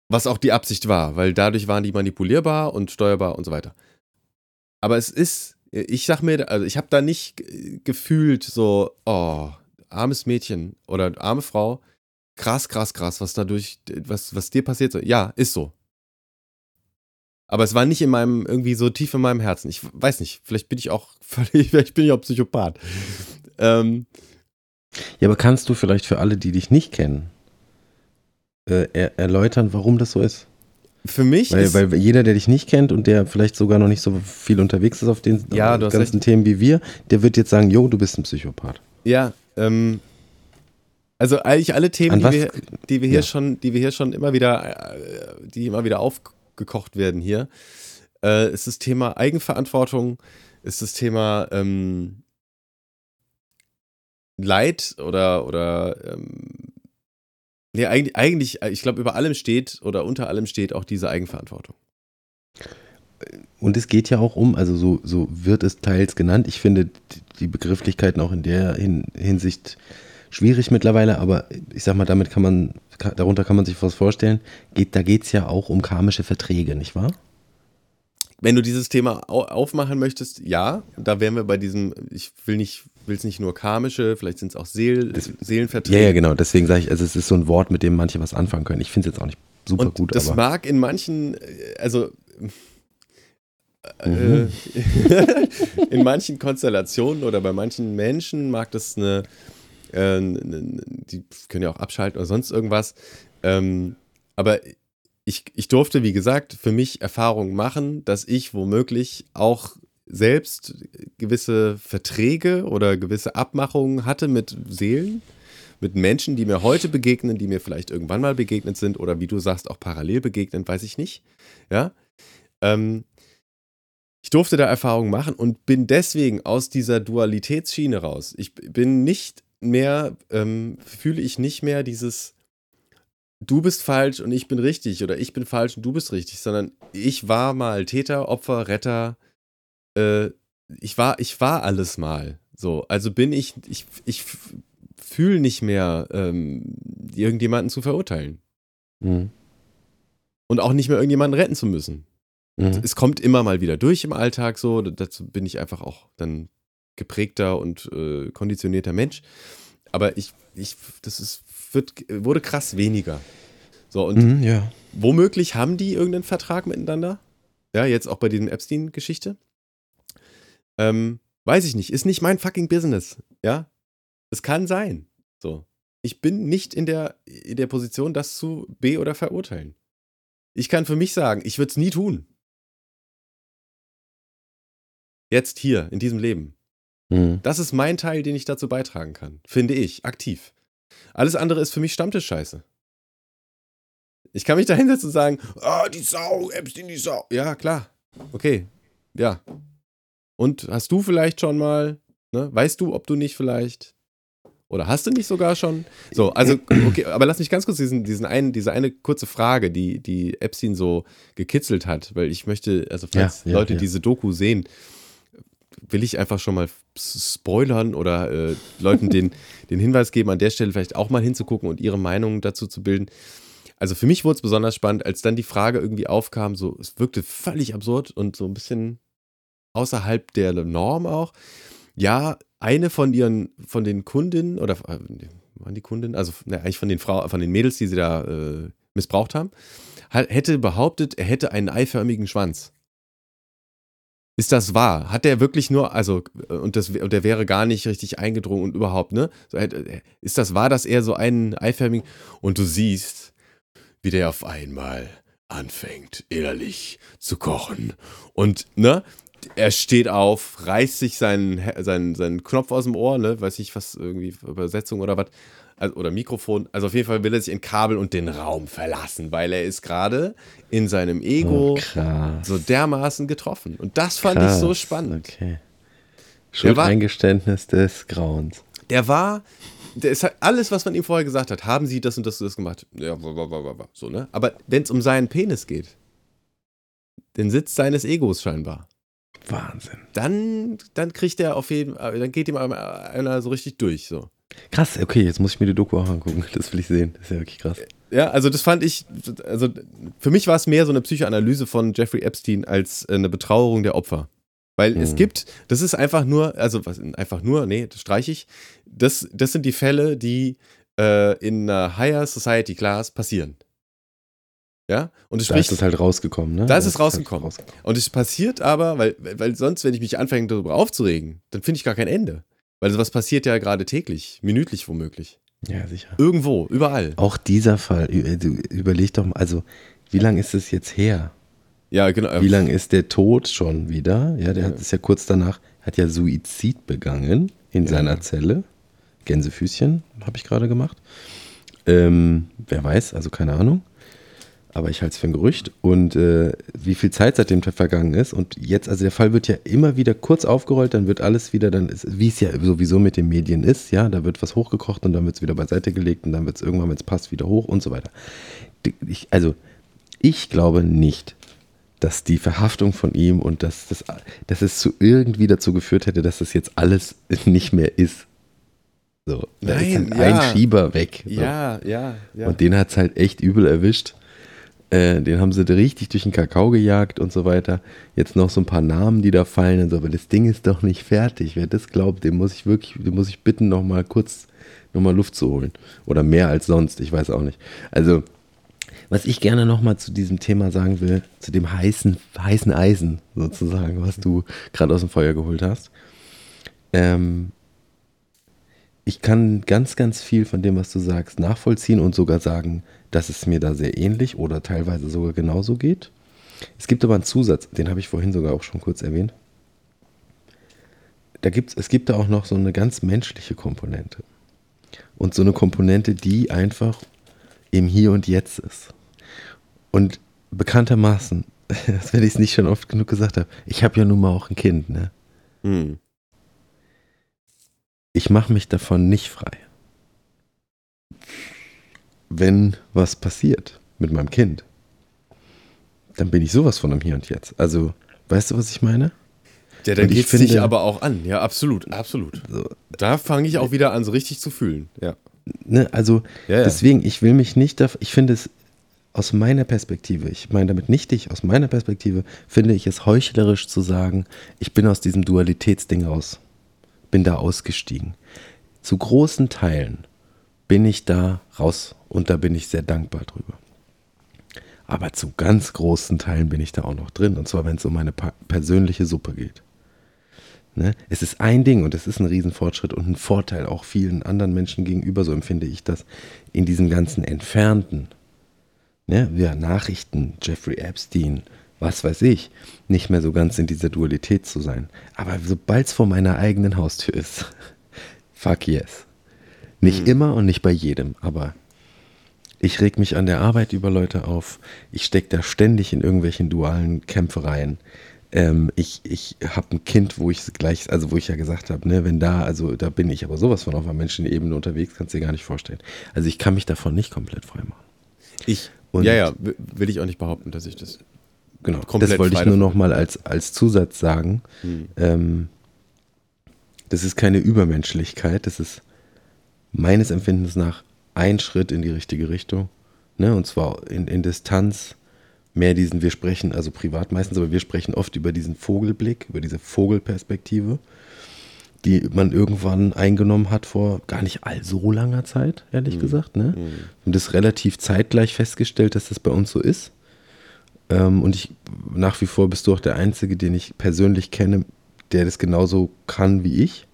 Was auch die Absicht war, weil dadurch waren die manipulierbar und steuerbar und so weiter. Aber es ist, ich sag mir, also ich habe da nicht gefühlt so, oh, armes Mädchen oder arme Frau, krass, krass, krass, was dadurch, was, was dir passiert. Ja, ist so. Aber es war nicht in meinem, irgendwie so tief in meinem Herzen. Ich weiß nicht, vielleicht bin ich auch völlig, vielleicht bin ich auch Psychopath. Ähm, Ja, aber kannst du vielleicht für alle, die dich nicht kennen, äh, er erläutern, warum das so ist? für mich Weil, ist, weil jeder, der dich nicht kennt und der vielleicht sogar noch nicht so viel unterwegs ist auf den Ja, ganzen Themen wie wir, der wird jetzt sagen, jo, du bist ein Psychopath. ja, ähm, also eigentlich alle Themen, die wir, die wir hier ja. schon, die wir hier schon immer wieder, äh, die immer wieder aufgekocht werden hier, äh, ist das Thema Eigenverantwortung, ist das Thema ähm, Leid oder oder ähm, nee, eigentlich, eigentlich, ich glaube, über allem steht oder unter allem steht auch diese Eigenverantwortung. Und es geht ja auch um, also so, so wird es teils genannt. Ich finde die Begrifflichkeiten auch in der Hin Hinsicht schwierig mittlerweile, aber ich sag mal, damit kann man, darunter kann man sich was vorstellen. Geht, da geht es ja auch um karmische Verträge, nicht wahr? Wenn du dieses Thema au aufmachen möchtest, ja, da wären wir bei diesem, ich will nicht, will es nicht nur karmische, vielleicht sind es auch Seel, Seelenverträge. Ja, ja, genau. Deswegen sage ich, also es ist so ein Wort, mit dem manche was anfangen können. Ich finde es jetzt auch nicht super Und gut, das aber mag in manchen, äh, also Mhm. äh, in manchen Konstellationen oder bei manchen Menschen mag das eine, äh, die können ja auch abschalten oder sonst irgendwas. Ähm, aber ich, ich durfte, wie gesagt, für mich Erfahrungen machen, dass ich womöglich auch selbst gewisse Verträge oder gewisse Abmachungen hatte mit Seelen, mit Menschen, die mir heute begegnen, die mir vielleicht irgendwann mal begegnet sind oder wie du sagst, auch parallel begegnen, weiß ich nicht. Ja. Ähm, ich durfte da Erfahrungen machen und bin deswegen aus dieser Dualitätsschiene raus. Ich bin nicht mehr, ähm, fühle ich nicht mehr dieses du bist falsch und ich bin richtig oder ich bin falsch und du bist richtig, sondern ich war mal Täter, Opfer, Retter. Äh, ich war, ich war alles mal. So, also bin ich, ich, ich fühle nicht mehr, ähm, irgendjemanden zu verurteilen Mhm. und auch nicht mehr irgendjemanden retten zu müssen. Mhm. Es kommt immer mal wieder durch im Alltag so, dazu bin ich einfach auch dann geprägter und äh, konditionierter Mensch. Aber ich, ich, das ist, wird, wurde krass weniger. So, und Mhm, ja. womöglich haben die irgendeinen Vertrag miteinander. Ja, jetzt auch bei diesem Epstein-Geschichte. Ähm, weiß ich nicht. Ist nicht mein fucking Business. Ja. Es kann sein. So. Ich bin nicht in der, in der Position, das zu be- oder verurteilen. Ich kann für mich sagen, ich würde es nie tun. Jetzt hier, in diesem Leben. Mhm. Das ist mein Teil, den ich dazu beitragen kann. Finde ich, aktiv. Alles andere ist für mich Stammtischscheiße. Ich kann mich da hinsetzen und sagen, ah, die Sau, Epstein, die Sau. Ja, klar. Okay. Ja. Und hast du vielleicht schon mal, ne? Weißt du, ob du nicht vielleicht oder hast du nicht sogar schon? So, also, okay, aber lass mich ganz kurz diesen, diesen einen, diese eine kurze Frage, die, die Epstein so gekitzelt hat, weil ich möchte, also falls Ja, ja, Leute ja. diese Doku sehen, will ich einfach schon mal spoilern oder äh, Leuten den, den Hinweis geben, an der Stelle vielleicht auch mal hinzugucken und ihre Meinung dazu zu bilden. Also für mich wurde es besonders spannend, als dann die Frage irgendwie aufkam, so, es wirkte völlig absurd und so ein bisschen außerhalb der Norm auch. Ja, eine von ihren, von den Kundinnen oder äh, waren die Kundinnen, also ne, eigentlich von den Frau, von den Mädels, die sie da äh, missbraucht haben, hätte behauptet, er hätte einen eiförmigen Schwanz. Ist das wahr? Hat der wirklich nur, also, und, das, und der wäre gar nicht richtig eingedrungen und überhaupt, ne? Äh, ist das wahr, dass er so einen eiförmigen, und du siehst, wie der auf einmal anfängt, innerlich zu kochen. Und, ne? Er steht auf, reißt sich seinen, seinen, seinen Knopf aus dem Ohr, ne? Weiß ich was, irgendwie Übersetzung oder was also, oder Mikrofon. Also auf jeden Fall will er sich in Kabel und den Raum verlassen, weil er ist gerade in seinem Ego oh, so dermaßen getroffen. Und das fand krass. ich so spannend. Okay. Schuldeingeständnis des Grauens. Der war, der ist halt alles, was man ihm vorher gesagt hat, haben sie das und das und das gemacht. Ja, so, ne? Aber wenn es um seinen Penis geht, den Sitz seines Egos scheinbar. Wahnsinn. Dann, dann kriegt er auf jeden Fall, dann geht ihm einer so richtig durch, so. Krass, okay, jetzt muss ich mir die Doku auch angucken. Das will ich sehen. Das ist ja wirklich krass. Ja, also das fand ich, also für mich war es mehr so eine Psychoanalyse von Jeffrey Epstein als eine Betrauerung der Opfer. Weil mhm. es gibt, das ist einfach nur, also was, einfach nur, nee, das streiche ich. Das, das sind die Fälle, die äh, in einer Higher Society Class passieren. Ja, und es da spricht, ist es halt rausgekommen, ne? Da ist es rausgekommen. Halt rausgekommen. Und es passiert aber, weil, weil sonst, wenn ich mich anfange, darüber aufzuregen, dann finde ich gar kein Ende. Weil sowas passiert ja gerade täglich, minütlich womöglich. Ja, sicher. Irgendwo, überall. Auch dieser Fall, überleg doch mal, also wie lange ist es jetzt her? Ja, genau. Wie lange ist der tot schon wieder? Ja, der ja. hat es ja kurz danach, hat ja Suizid begangen in ja. seiner Zelle. Gänsefüßchen habe ich gerade gemacht. Ähm, wer weiß, also keine Ahnung aber ich halte es für ein Gerücht. Und äh, wie viel Zeit seitdem vergangen ist. Und jetzt, also der Fall wird ja immer wieder kurz aufgerollt, dann wird alles wieder, dann wie es ja sowieso mit den Medien ist, ja, da wird was hochgekocht und dann wird es wieder beiseite gelegt und dann wird es irgendwann, wenn es passt, wieder hoch und so weiter. Ich, also, ich glaube nicht, dass die Verhaftung von ihm und dass, das, dass es zu irgendwie dazu geführt hätte, dass das jetzt alles nicht mehr ist. So, da Nein, ist halt ja. ein Schieber weg. So. Ja, ja, ja. Und den hat es halt echt übel erwischt. Äh, den haben sie richtig durch den Kakao gejagt und so weiter. Jetzt noch so ein paar Namen, die da fallen und so, aber das Ding ist doch nicht fertig. Wer das glaubt, dem muss ich wirklich, dem muss ich bitten, noch mal kurz noch mal Luft zu holen. Oder mehr als sonst, ich weiß auch nicht. Also, was ich gerne noch mal zu diesem Thema sagen will, zu dem heißen, heißen Eisen sozusagen, was du gerade aus dem Feuer geholt hast. Ähm, ich kann ganz, ganz viel von dem, was du sagst, nachvollziehen und sogar sagen, dass es mir da sehr ähnlich oder teilweise sogar genauso geht. Es gibt aber einen Zusatz, den habe ich vorhin sogar auch schon kurz erwähnt. Da gibt's, es gibt da auch noch so eine ganz menschliche Komponente. Und so eine Komponente, die einfach im Hier und Jetzt ist. Und bekanntermaßen, als wenn ich es nicht schon oft genug gesagt habe, ich habe ja nun mal auch ein Kind, ne? Hm. Ich mache mich davon nicht frei wenn was passiert mit meinem Kind, dann bin ich sowas von am Hier und Jetzt. Also, weißt du, was ich meine? Ja, dann geht es dich aber auch an. Ja, absolut, absolut. So, da fange ich auch wieder an, so richtig zu fühlen. Ja. Ne, also, ja, ja. deswegen, ich will mich nicht, ich finde es aus meiner Perspektive, ich meine damit nicht dich, aus meiner Perspektive finde ich es heuchlerisch zu sagen, ich bin aus diesem Dualitätsding raus. Bin da ausgestiegen. Zu großen Teilen bin ich da raus und da bin ich sehr dankbar drüber. Aber zu ganz großen Teilen bin ich da auch noch drin. Und zwar, wenn es um meine persönliche Suppe geht. Ne? Es ist ein Ding und es ist ein Riesenfortschritt und ein Vorteil auch vielen anderen Menschen gegenüber, so empfinde ich das, in diesem ganzen Entfernten. Ne? Ja, Nachrichten, Jeffrey Epstein, was weiß ich, nicht mehr so ganz in dieser Dualität zu sein. Aber sobald es vor meiner eigenen Haustür ist, fuck yes. Nicht mhm. immer und nicht bei jedem, aber ich reg mich an der Arbeit über Leute auf. Ich stecke da ständig in irgendwelchen dualen Kämpfereien. Ähm, ich ich habe ein Kind, wo ich gleich, also wo ich ja gesagt habe, ne, wenn da, also da bin ich aber sowas von auf einer Menschenebene unterwegs, kannst du dir gar nicht vorstellen. Also ich kann mich davon nicht komplett frei machen. Ich, und ja, ja, will ich auch nicht behaupten, dass ich das genau, komplett das wollte ich nur noch mal als, als Zusatz sagen. Hm. Ähm, das ist keine Übermenschlichkeit, das ist meines Empfindens nach ein Schritt in die richtige Richtung. Ne? Und zwar in, in Distanz mehr diesen, wir sprechen, also privat meistens, aber wir sprechen oft über diesen Vogelblick, über diese Vogelperspektive, die man irgendwann eingenommen hat vor gar nicht all so langer Zeit, ehrlich mhm. gesagt. Ne? Mhm. Und das relativ zeitgleich festgestellt, dass das bei uns so ist. Ähm, und ich nach wie vor bist du auch der Einzige, den ich persönlich kenne, der das genauso kann wie ich.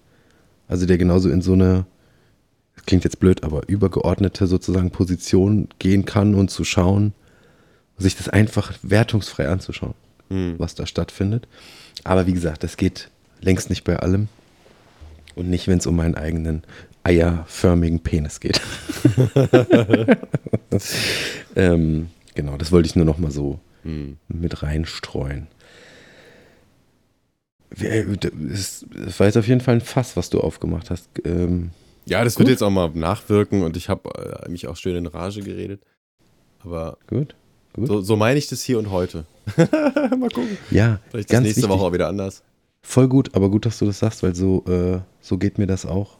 Also der genauso in so eine, das klingt jetzt blöd, aber übergeordnete sozusagen Position gehen kann und zu schauen, sich das einfach wertungsfrei anzuschauen, Hm. was da stattfindet. Aber wie gesagt, das geht längst nicht bei allem. Und nicht, wenn es um meinen eigenen eierförmigen Penis geht. ähm, genau, das wollte ich nur noch mal so Hm. mit reinstreuen. Wer- Es war jetzt auf jeden Fall ein Fass, was du aufgemacht hast. Ähm, Ja, das Gut. wird jetzt auch mal nachwirken und ich habe äh, mich auch schön in Rage geredet. Aber gut. Gut. so, so meine ich das hier und heute. mal gucken. Ja, Vielleicht das ganz nächste wichtig. Woche auch wieder anders. Voll gut, aber gut, dass du das sagst, weil so, äh, so geht mir das auch.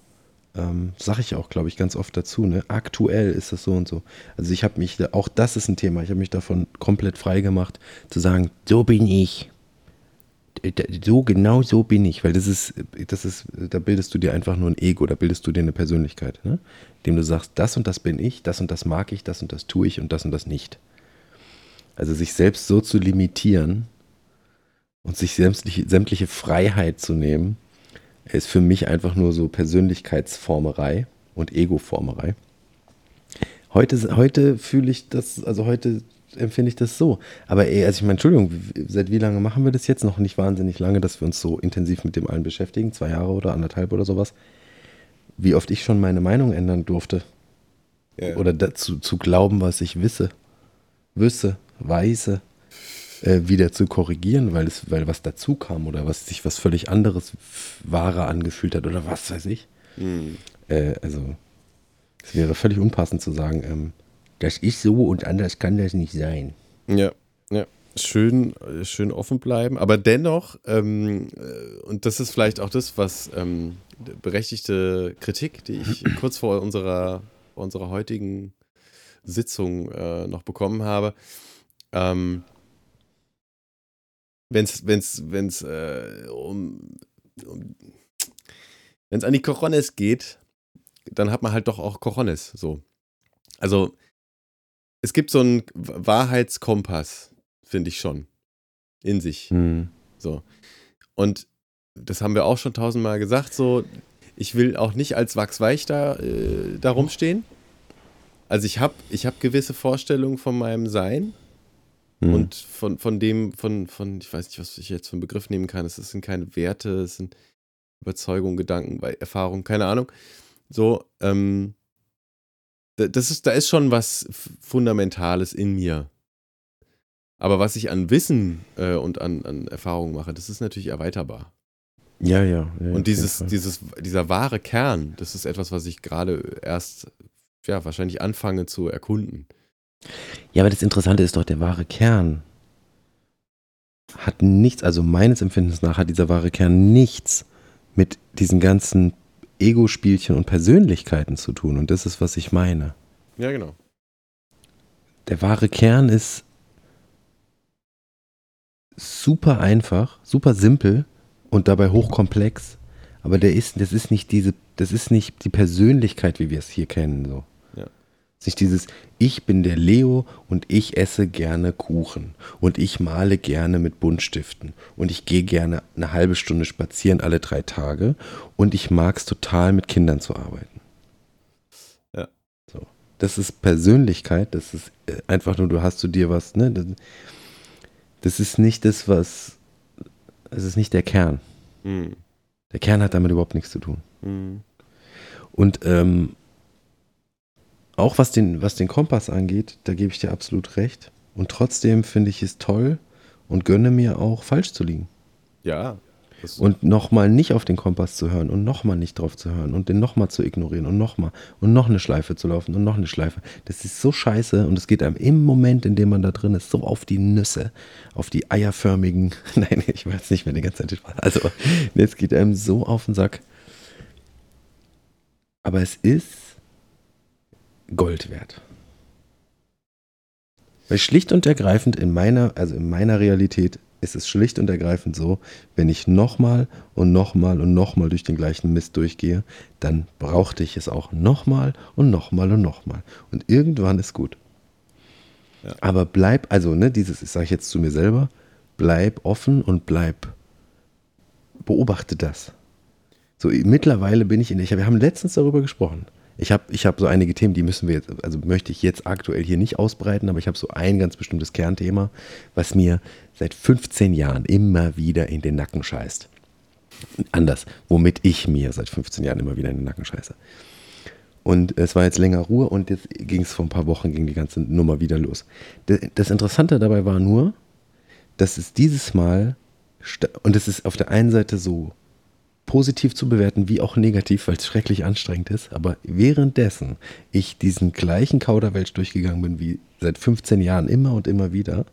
Ähm, sag ich auch, glaube ich, ganz oft dazu. Ne? Aktuell ist das so und so. Also ich habe mich, auch das ist ein Thema, ich habe mich davon komplett frei gemacht, zu sagen, so bin ich. So, genau so bin ich, weil das ist, das ist, da bildest du dir einfach nur ein Ego, da bildest du dir eine Persönlichkeit, ne? Indem du sagst, das und das bin ich, das und das mag ich, das und das tue ich und das und das nicht. Also sich selbst so zu limitieren, und sich sämtliche, sämtliche Freiheit zu nehmen, ist für mich einfach nur so Persönlichkeitsformerei und Egoformerei. Heute, heute fühle ich das, also heute empfinde ich das so. Aber ey, also ich meine, Entschuldigung, seit wie lange machen wir das jetzt? Noch nicht wahnsinnig lange, dass wir uns so intensiv mit dem allen beschäftigen. Zwei Jahre oder anderthalb oder sowas. Wie oft ich schon meine Meinung ändern durfte. Ja. Oder dazu zu glauben, was ich wisse, wüsse, weise, äh, wieder zu korrigieren, weil es, weil was dazu kam oder was sich was völlig anderes wahrer angefühlt hat oder was weiß ich. Hm. Äh, also es wäre völlig unpassend zu sagen, ähm, das ist so und anders kann das nicht sein. Ja, ja. Schön, äh, schön offen bleiben. Aber dennoch, ähm, äh, und das ist vielleicht auch das, was ähm, berechtigte Kritik, die ich kurz vor unserer, unserer heutigen Sitzung äh, noch bekommen habe. Ähm, wenn es wenn's, wenn's, äh, um, um wenn es an die Corones geht, dann hat man halt doch auch Corones. So. Also es gibt so einen Wahrheitskompass, finde ich schon, in sich. Hm. So. Und das haben wir auch schon tausendmal gesagt, so, ich will auch nicht als Wachsweich da, äh, da rumstehen. Also ich habe ich hab gewisse Vorstellungen von meinem Sein Hm. und von, von dem, von, von, ich weiß nicht, was ich jetzt für einen Begriff nehmen kann. Es sind keine Werte, es sind Überzeugungen, Gedanken, Erfahrungen, keine Ahnung. So, ähm, da- das ist, da ist schon was Fundamentales in mir. Aber was ich an Wissen äh, und an, an Erfahrungen mache, das ist natürlich erweiterbar. ja, ja, ja. Und dieses, dieses, dieser wahre Kern, das ist etwas, was ich gerade erst, ja, wahrscheinlich anfange zu erkunden. Ja, aber das Interessante ist doch, der wahre Kern hat nichts, also meines Empfindens nach hat dieser wahre Kern nichts mit diesen ganzen Ego-Spielchen und Persönlichkeiten zu tun. Und das ist, was ich meine. Ja, genau. Der wahre Kern ist super einfach, super simpel und dabei hochkomplex. Aber der ist, das ist nicht diese, das ist nicht die Persönlichkeit, wie wir es hier kennen. So. Nicht dieses, ich bin der Leo und ich esse gerne Kuchen und ich male gerne mit Buntstiften und ich gehe gerne eine halbe Stunde spazieren alle drei Tage und ich mag es total mit Kindern zu arbeiten. Ja. So. Das ist Persönlichkeit, das ist äh, einfach nur, du hast zu dir was, ne? Das, das ist nicht das, was, es ist nicht der Kern. Hm. Der Kern hat damit überhaupt nichts zu tun. Hm. Und ähm, auch was den, was den Kompass angeht, da gebe ich dir absolut recht. Und trotzdem finde ich es toll und gönne mir auch falsch zu liegen. Ja. Und nochmal nicht auf den Kompass zu hören und nochmal nicht drauf zu hören und den nochmal zu ignorieren und nochmal und noch eine Schleife zu laufen und noch eine Schleife. Das ist so scheiße und es geht einem im Moment, in dem man da drin ist, so auf die Nüsse, auf die eierförmigen. Nein, ich weiß nicht mehr die ganze Zeit. Also, es geht einem so auf den Sack. Aber es ist Gold wert. Weil schlicht und ergreifend in meiner, also in meiner Realität ist es schlicht und ergreifend so, wenn ich nochmal und nochmal und nochmal durch den gleichen Mist durchgehe, dann brauchte ich es auch nochmal und nochmal und nochmal. Und irgendwann ist gut. Ja. Aber bleib, also, ne, dieses, ich sage jetzt zu mir selber, bleib offen und bleib, beobachte das. So, mittlerweile bin ich in, ich, wir haben letztens darüber gesprochen. Ich habe ich hab so einige Themen, die müssen wir jetzt, also möchte ich jetzt aktuell hier nicht ausbreiten, aber ich habe so ein ganz bestimmtes Kernthema, was mir seit 15 Jahren immer wieder in den Nacken scheißt. Anders, womit ich mir seit 15 Jahren immer wieder in den Nacken scheiße. Und es war jetzt länger Ruhe und jetzt ging es vor ein paar Wochen, ging die ganze Nummer wieder los. Das Interessante dabei war nur, dass es dieses Mal, und es ist auf der einen Seite so positiv zu bewerten, wie auch negativ, weil es schrecklich anstrengend ist, aber währenddessen ich diesen gleichen Kauderwelsch durchgegangen bin wie seit 15 Jahren immer und immer wieder,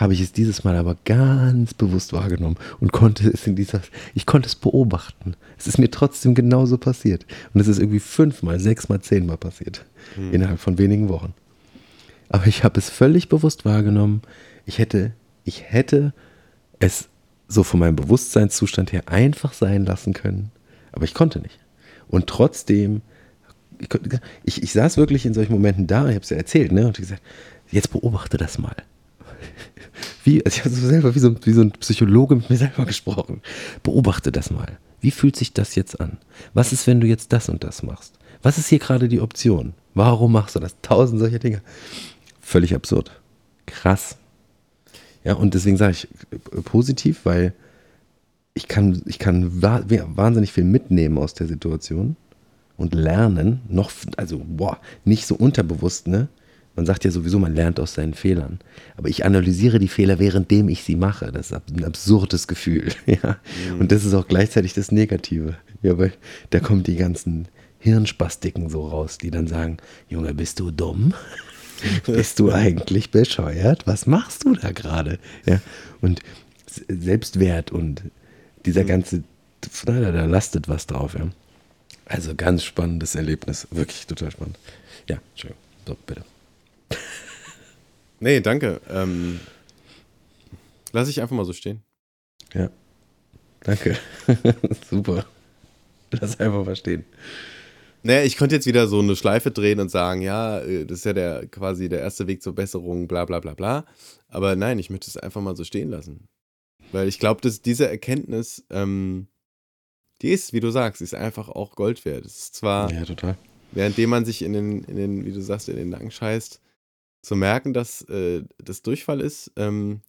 habe ich es dieses Mal aber ganz bewusst wahrgenommen und konnte es in dieser, ich konnte es beobachten. Es ist mir trotzdem genauso passiert. Und es ist irgendwie fünfmal, sechsmal, zehnmal passiert. Hm. Innerhalb von wenigen Wochen. Aber ich habe es völlig bewusst wahrgenommen. Ich hätte, ich hätte es so von meinem Bewusstseinszustand her einfach sein lassen können. Aber ich konnte nicht. Und trotzdem, ich, ich saß wirklich in solchen Momenten da, ich habe es ja erzählt, ne? Und ich gesagt, jetzt beobachte das mal wie, also ich habe so selber wie so, wie so ein Psychologe mit mir selber gesprochen. Beobachte das mal. Wie fühlt sich das jetzt an? Was ist, wenn du jetzt das und das machst? Was ist hier gerade die Option? Warum machst du das? Tausend solcher Dinge. Völlig absurd. Krass. Ja, und deswegen sage ich äh, positiv, weil ich kann, ich kann wahnsinnig viel mitnehmen aus der Situation und lernen, noch, also, boah, nicht so unterbewusst, ne? Man sagt ja sowieso, man lernt aus seinen Fehlern. Aber ich analysiere die Fehler, währenddem ich sie mache. Das ist ein absurdes Gefühl. Ja? Mhm. Und das ist auch gleichzeitig das Negative. Ja, weil da kommen die ganzen Hirnspastiken so raus, die dann sagen, Junge, bist du dumm? bist du eigentlich bescheuert? Was machst du da gerade? Ja? Und Selbstwert und dieser mhm. ganze, da, da lastet was drauf. Ja? Also ganz spannendes Erlebnis. Wirklich total spannend. Ja, Entschuldigung. So, bitte. Nee, danke. Ähm, lass ich einfach mal so stehen. Ja. Danke. Super. Lass einfach mal stehen. Naja, ich könnte jetzt wieder so eine Schleife drehen und sagen, ja, äh, das ist ja der quasi der erste Weg zur Besserung, bla bla bla bla. Aber nein, ich möchte es einfach mal so stehen lassen. Weil ich glaube, dass diese Erkenntnis, ähm, die ist, wie du sagst, ist einfach auch Gold wert. Es ist zwar, ja, total. währenddem man sich in den, in den, wie du sagst, in den Nacken scheißt, zu merken, dass äh, das Durchfall ist, ähm,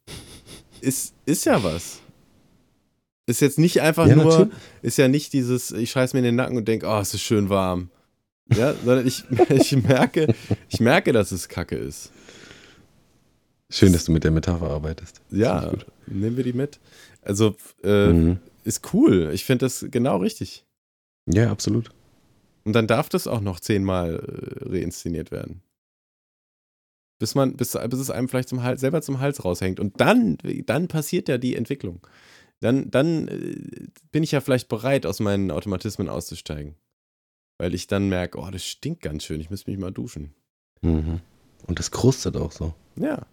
ist, ist ja was. Ist jetzt nicht einfach ja, nur, natürlich. ist ja nicht dieses, ich scheiß mir in den Nacken und denke, oh, es ist schön warm. Ja, sondern ich, ich merke, ich merke, dass es Kacke ist. Schön, dass du mit der Metapher arbeitest. Das ja, nehmen wir die mit. Also, äh, mhm. ist cool. Ich finde das genau richtig. Ja, absolut. Und dann darf das auch noch zehnmal äh, reinszeniert werden bis man, bis, bis es einem vielleicht zum Hals, selber zum Hals raushängt. Und dann, dann passiert ja die Entwicklung. Dann, dann äh, bin ich ja vielleicht bereit, aus meinen Automatismen auszusteigen. Weil ich dann merke, oh, das stinkt ganz schön, ich muss mich mal duschen. Mhm. Und das krustet auch so. Ja.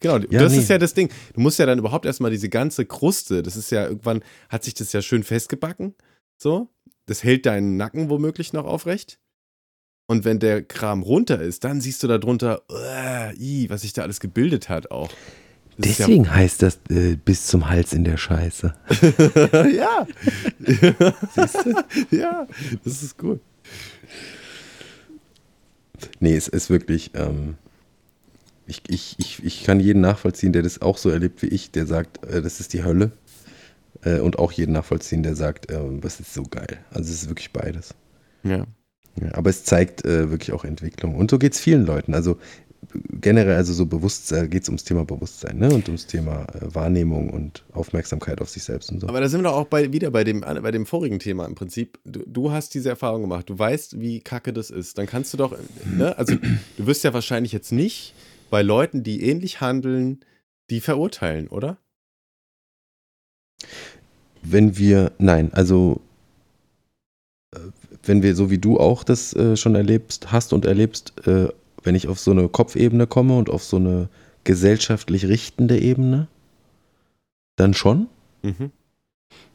Genau, ja, das nee. ist ja das Ding. Du musst ja dann überhaupt erstmal diese ganze Kruste, das ist ja irgendwann, hat sich das ja schön festgebacken. So. Das hält deinen Nacken womöglich noch aufrecht. Und wenn der Kram runter ist, dann siehst du da drunter, uh, was sich da alles gebildet hat auch. Das Deswegen ja heißt das äh, bis zum Hals in der Scheiße. ja. ja, das ist gut. Nee, es ist wirklich, ähm, ich, ich, ich, ich kann jeden nachvollziehen, der das auch so erlebt wie ich, der sagt, äh, das ist die Hölle. Äh, und auch jeden nachvollziehen, der sagt, äh, das ist so geil. Also es ist wirklich beides. Ja. Ja, aber es zeigt äh, wirklich auch Entwicklung. Und so geht es vielen Leuten. Also generell, also so Bewusstsein, geht es ums Thema Bewusstsein ne? und ums Thema äh, Wahrnehmung und Aufmerksamkeit auf sich selbst und so. Aber da sind wir doch auch bei, wieder bei dem, bei dem vorigen Thema im Prinzip. Du, du, hast diese Erfahrung gemacht, du weißt, wie kacke das ist. Dann kannst du doch, ne? also du wirst ja wahrscheinlich jetzt nicht bei Leuten, die ähnlich handeln, die verurteilen, oder? Wenn wir, nein, also äh, wenn wir so wie du auch das äh, schon erlebst, hast und erlebst, äh, wenn ich auf so eine Kopfebene komme und auf so eine gesellschaftlich richtende Ebene, dann schon. Mhm.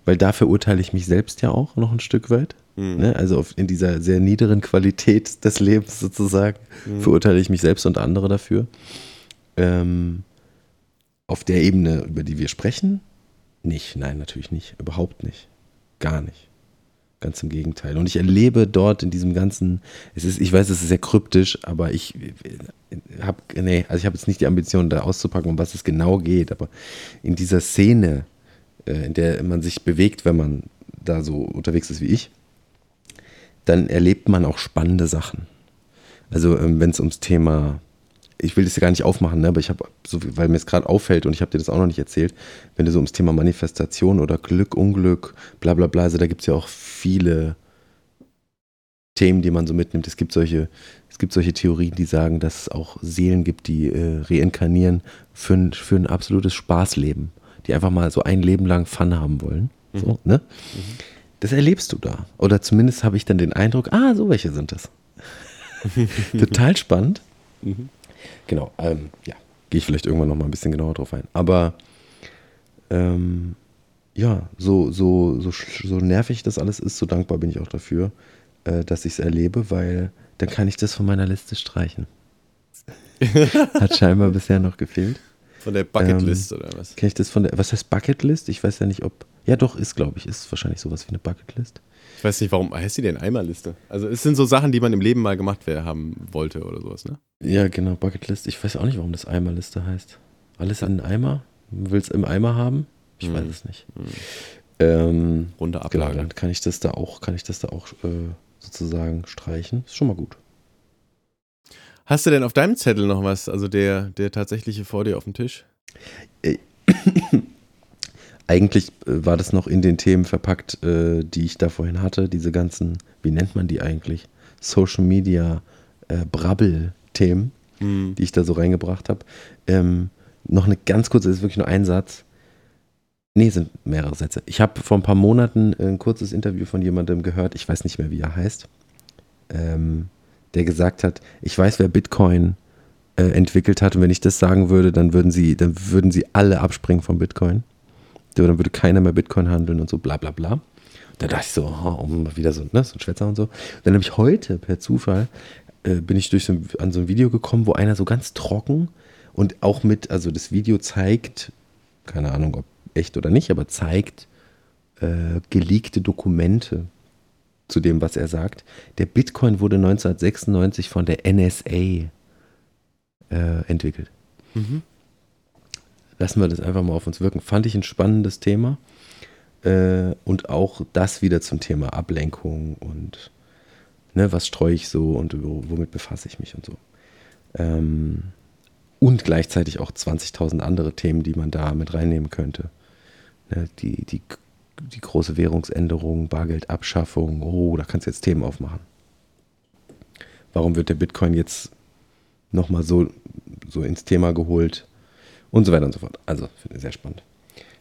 Weil da verurteile ich mich selbst ja auch noch ein Stück weit. Mhm. Ne? Also auf, in dieser sehr niederen Qualität des Lebens sozusagen mhm. verurteile ich mich selbst und andere dafür. Ähm, auf der Ebene, über die wir sprechen, nicht. Nein, natürlich nicht. Überhaupt nicht. Gar nicht. Ganz im Gegenteil. Und ich erlebe dort in diesem ganzen, es ist, ich weiß, es ist sehr kryptisch, aber ich habe, nee, also ich habe jetzt nicht die Ambition, da auszupacken, um was es genau geht, aber in dieser Szene, äh, in der man sich bewegt, wenn man da so unterwegs ist wie ich, dann erlebt man auch spannende Sachen. Also ähm, wenn es ums Thema ich will das ja gar nicht aufmachen, ne, aber ich habe, so, weil mir es gerade auffällt und ich habe dir das auch noch nicht erzählt, wenn du so ums Thema Manifestation oder Glück, Unglück, bla bla bla, also da gibt es ja auch viele Themen, die man so mitnimmt. Es gibt solche, es gibt solche Theorien, die sagen, dass es auch Seelen gibt, die äh, reinkarnieren für ein, für ein absolutes Spaßleben, die einfach mal so ein Leben lang Fun haben wollen. Mhm. So, ne? Mhm. Das erlebst du da. Oder zumindest habe ich dann den Eindruck, ah, so welche sind das. Total spannend. Mhm. Genau, ähm, ja, gehe ich vielleicht irgendwann noch mal ein bisschen genauer drauf ein. Aber ähm, ja, so, so, so, so nervig das alles ist, so dankbar bin ich auch dafür, äh, dass ich es erlebe, weil dann kann ich das von meiner Liste streichen. Hat scheinbar bisher noch gefehlt. Von der Bucketlist ähm, oder was? Kenne ich das von der, was heißt Bucketlist? Ich weiß ja nicht, ob, ja doch, ist glaube ich, ist wahrscheinlich sowas wie eine Bucketlist. Ich weiß nicht, warum heißt die denn Eimerliste? Also es sind so Sachen, die man im Leben mal gemacht haben wollte oder sowas, ne? Ja, genau, Bucketlist. Ich weiß auch nicht, warum das Eimerliste heißt. Alles in einen Eimer? Willst du im Eimer haben? Ich hm. weiß es nicht. Hm. Ähm, Runde Ablage. Genau, dann kann ich das da auch, kann ich das da auch äh, sozusagen streichen. Ist schon mal gut. Hast du denn auf deinem Zettel noch was, also der, der tatsächliche vor dir auf dem Tisch? Eigentlich äh, war das noch in den Themen verpackt, äh, die ich da vorhin hatte. Diese ganzen, wie nennt man die eigentlich? Social Media äh, Brabbel-Themen, mhm. die ich da so reingebracht habe. Ähm, noch eine ganz kurze, das ist wirklich nur ein Satz. Nee, sind mehrere Sätze. Ich habe vor ein paar Monaten ein kurzes Interview von jemandem gehört, ich weiß nicht mehr, wie er heißt, ähm, der gesagt hat, ich weiß, wer Bitcoin äh, entwickelt hat und wenn ich das sagen würde, dann würden sie, dann würden sie alle abspringen von Bitcoin dann würde keiner mehr Bitcoin handeln und so, bla bla bla. Da dachte ich so, oh, wieder so, ne, so ein Schwätzer und so. Und dann habe ich heute per Zufall, äh, bin ich durch so, an so ein Video gekommen, wo einer so ganz trocken und auch mit, also das Video zeigt, keine Ahnung, ob echt oder nicht, aber zeigt äh, geleakte Dokumente zu dem, was er sagt. Der Bitcoin wurde 1996 von der NSA äh, entwickelt. Mhm lassen wir das einfach mal auf uns wirken. Fand ich ein spannendes Thema. Äh, und auch das wieder zum Thema Ablenkung und ne, was streue ich so und womit befasse ich mich und so. Ähm, und gleichzeitig auch 20.000 andere Themen, die man da mit reinnehmen könnte. Ne, die, die, die große Währungsänderung, Bargeldabschaffung, oh, da kannst du jetzt Themen aufmachen. Warum wird der Bitcoin jetzt nochmal so, so ins Thema geholt? Und so weiter und so fort. Also, finde ich sehr spannend.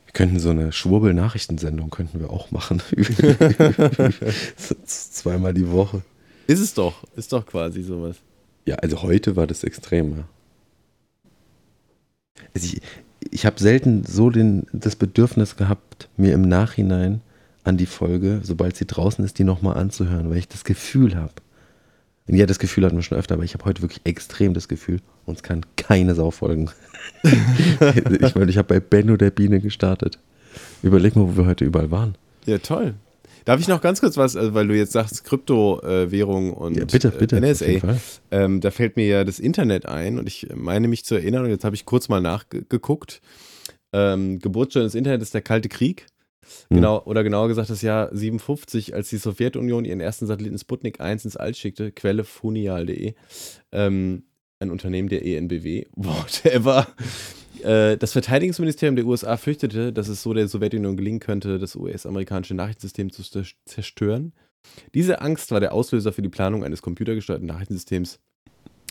Wir könnten so eine Schwurbel-Nachrichtensendung könnten wir auch machen. Zweimal die Woche. Ist es doch. Ist doch quasi sowas. Ja, also heute war das extrem, ja. Also ich, ich habe selten so den, das Bedürfnis gehabt, mir im Nachhinein an die Folge, sobald sie draußen ist, die nochmal anzuhören, weil ich das Gefühl habe. Und ja, das Gefühl hatten wir schon öfter, aber ich habe heute wirklich extrem das Gefühl, uns kann keine Sau folgen. ich meine, ich habe bei Benno der Biene gestartet. Überleg mal, wo wir heute überall waren. Ja, toll. Darf ich noch ganz kurz was, also weil du jetzt sagst, Kryptowährung und ja, bitte, bitte, äh, NSA, ähm, da fällt mir ja das Internet ein und ich meine mich zu erinnern, und jetzt habe ich kurz mal nachgeguckt. Ähm, Geburtsstunde des Internets ist der Kalte Krieg. Hm. Genau, oder genauer gesagt das Jahr 57, als die Sowjetunion ihren ersten Satelliten Sputnik 1 ins All schickte, Quelle funial.de. Ähm, ein Unternehmen der ENBW, whatever. Äh, das Verteidigungsministerium der USA fürchtete, dass es so der Sowjetunion gelingen könnte, das US-amerikanische Nachrichtensystem zu zerstören. Diese Angst war der Auslöser für die Planung eines computergesteuerten Nachrichtensystems,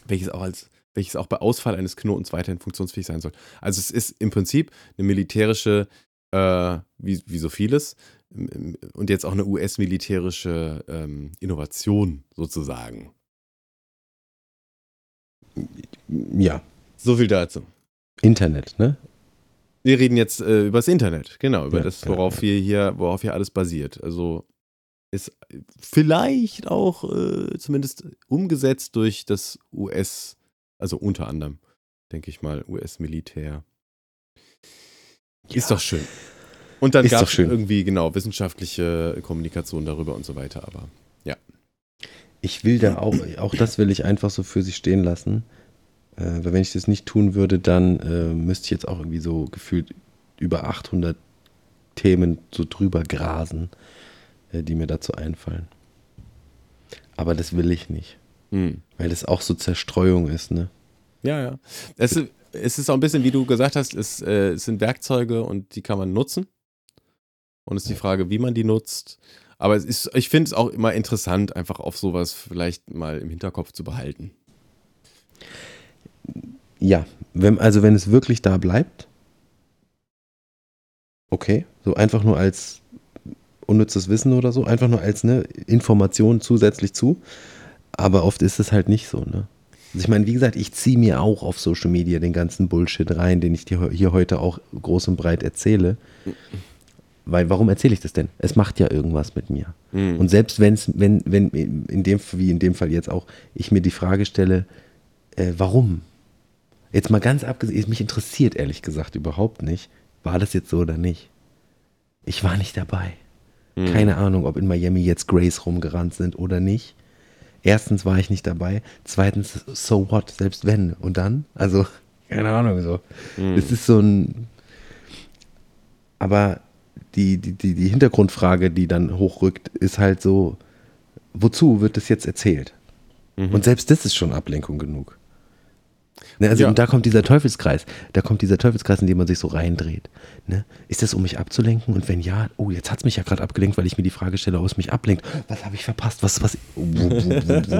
welches auch, als, welches auch bei Ausfall eines Knotens weiterhin funktionsfähig sein soll. Also es ist im Prinzip eine militärische, äh, wie, wie so vieles, und jetzt auch eine US-militärische ähm, Innovation sozusagen. Ja. So viel dazu. Internet, ne? Wir reden jetzt äh, über das Internet, genau, über ja, das, worauf ja, wir hier, worauf hier alles basiert. Also ist vielleicht auch äh, zumindest umgesetzt durch das US, also unter anderem denke ich mal, US-Militär. Ja. Ist doch schön. Und dann gab es irgendwie, genau, wissenschaftliche Kommunikation darüber und so weiter, aber Ich will da auch, auch das will ich einfach so für sich stehen lassen. Äh, weil wenn ich das nicht tun würde, dann äh, müsste ich jetzt auch irgendwie so gefühlt über 800 Themen so drüber grasen, äh, die mir dazu einfallen. Aber das will ich nicht, hm. weil das auch so Zerstreuung ist, ne? ja, ja. Es, ist- es ist auch ein bisschen, wie du gesagt hast, es, äh, es sind Werkzeuge und die kann man nutzen. Und es ist die Frage, wie man die nutzt. Aber es ist, ich finde es auch immer interessant, einfach auf sowas vielleicht mal im Hinterkopf zu behalten. Ja, wenn, also wenn es wirklich da bleibt, okay, so einfach nur als unnützes Wissen oder so, einfach nur als ne, Information zusätzlich zu. Aber oft ist es halt nicht so, ne? Also ich meine, wie gesagt, ich ziehe mir auch auf Social Media den ganzen Bullshit rein, den ich dir hier heute auch groß und breit erzähle. Weil, warum erzähle ich das denn? Es macht ja irgendwas mit mir. Hm. Und selbst wenn's, wenn, wenn, in dem, wie in dem Fall jetzt auch, ich mir die Frage stelle, äh, warum? Jetzt mal ganz abgesehen, mich interessiert ehrlich gesagt überhaupt nicht, war das jetzt so oder nicht. Ich war nicht dabei. Hm. Keine Ahnung, ob in Miami jetzt Grace rumgerannt sind oder nicht. Erstens war ich nicht dabei. Zweitens, so what, selbst wenn. Und dann? Also, keine Ahnung, so. Hm. Es ist so ein. Aber die, die, die, die Hintergrundfrage, die dann hochrückt, ist halt so: Wozu wird das jetzt erzählt? Mhm. Und selbst das ist schon Ablenkung genug. Ne, also Ja. und da kommt dieser Teufelskreis. Da kommt dieser Teufelskreis, in dem man sich so reindreht. Ne? Ist das, um mich abzulenken? Und wenn ja, oh, jetzt hat es mich ja gerade abgelenkt, weil ich mir die Frage stelle, ob es mich ablenkt. Was habe ich verpasst? Was, was?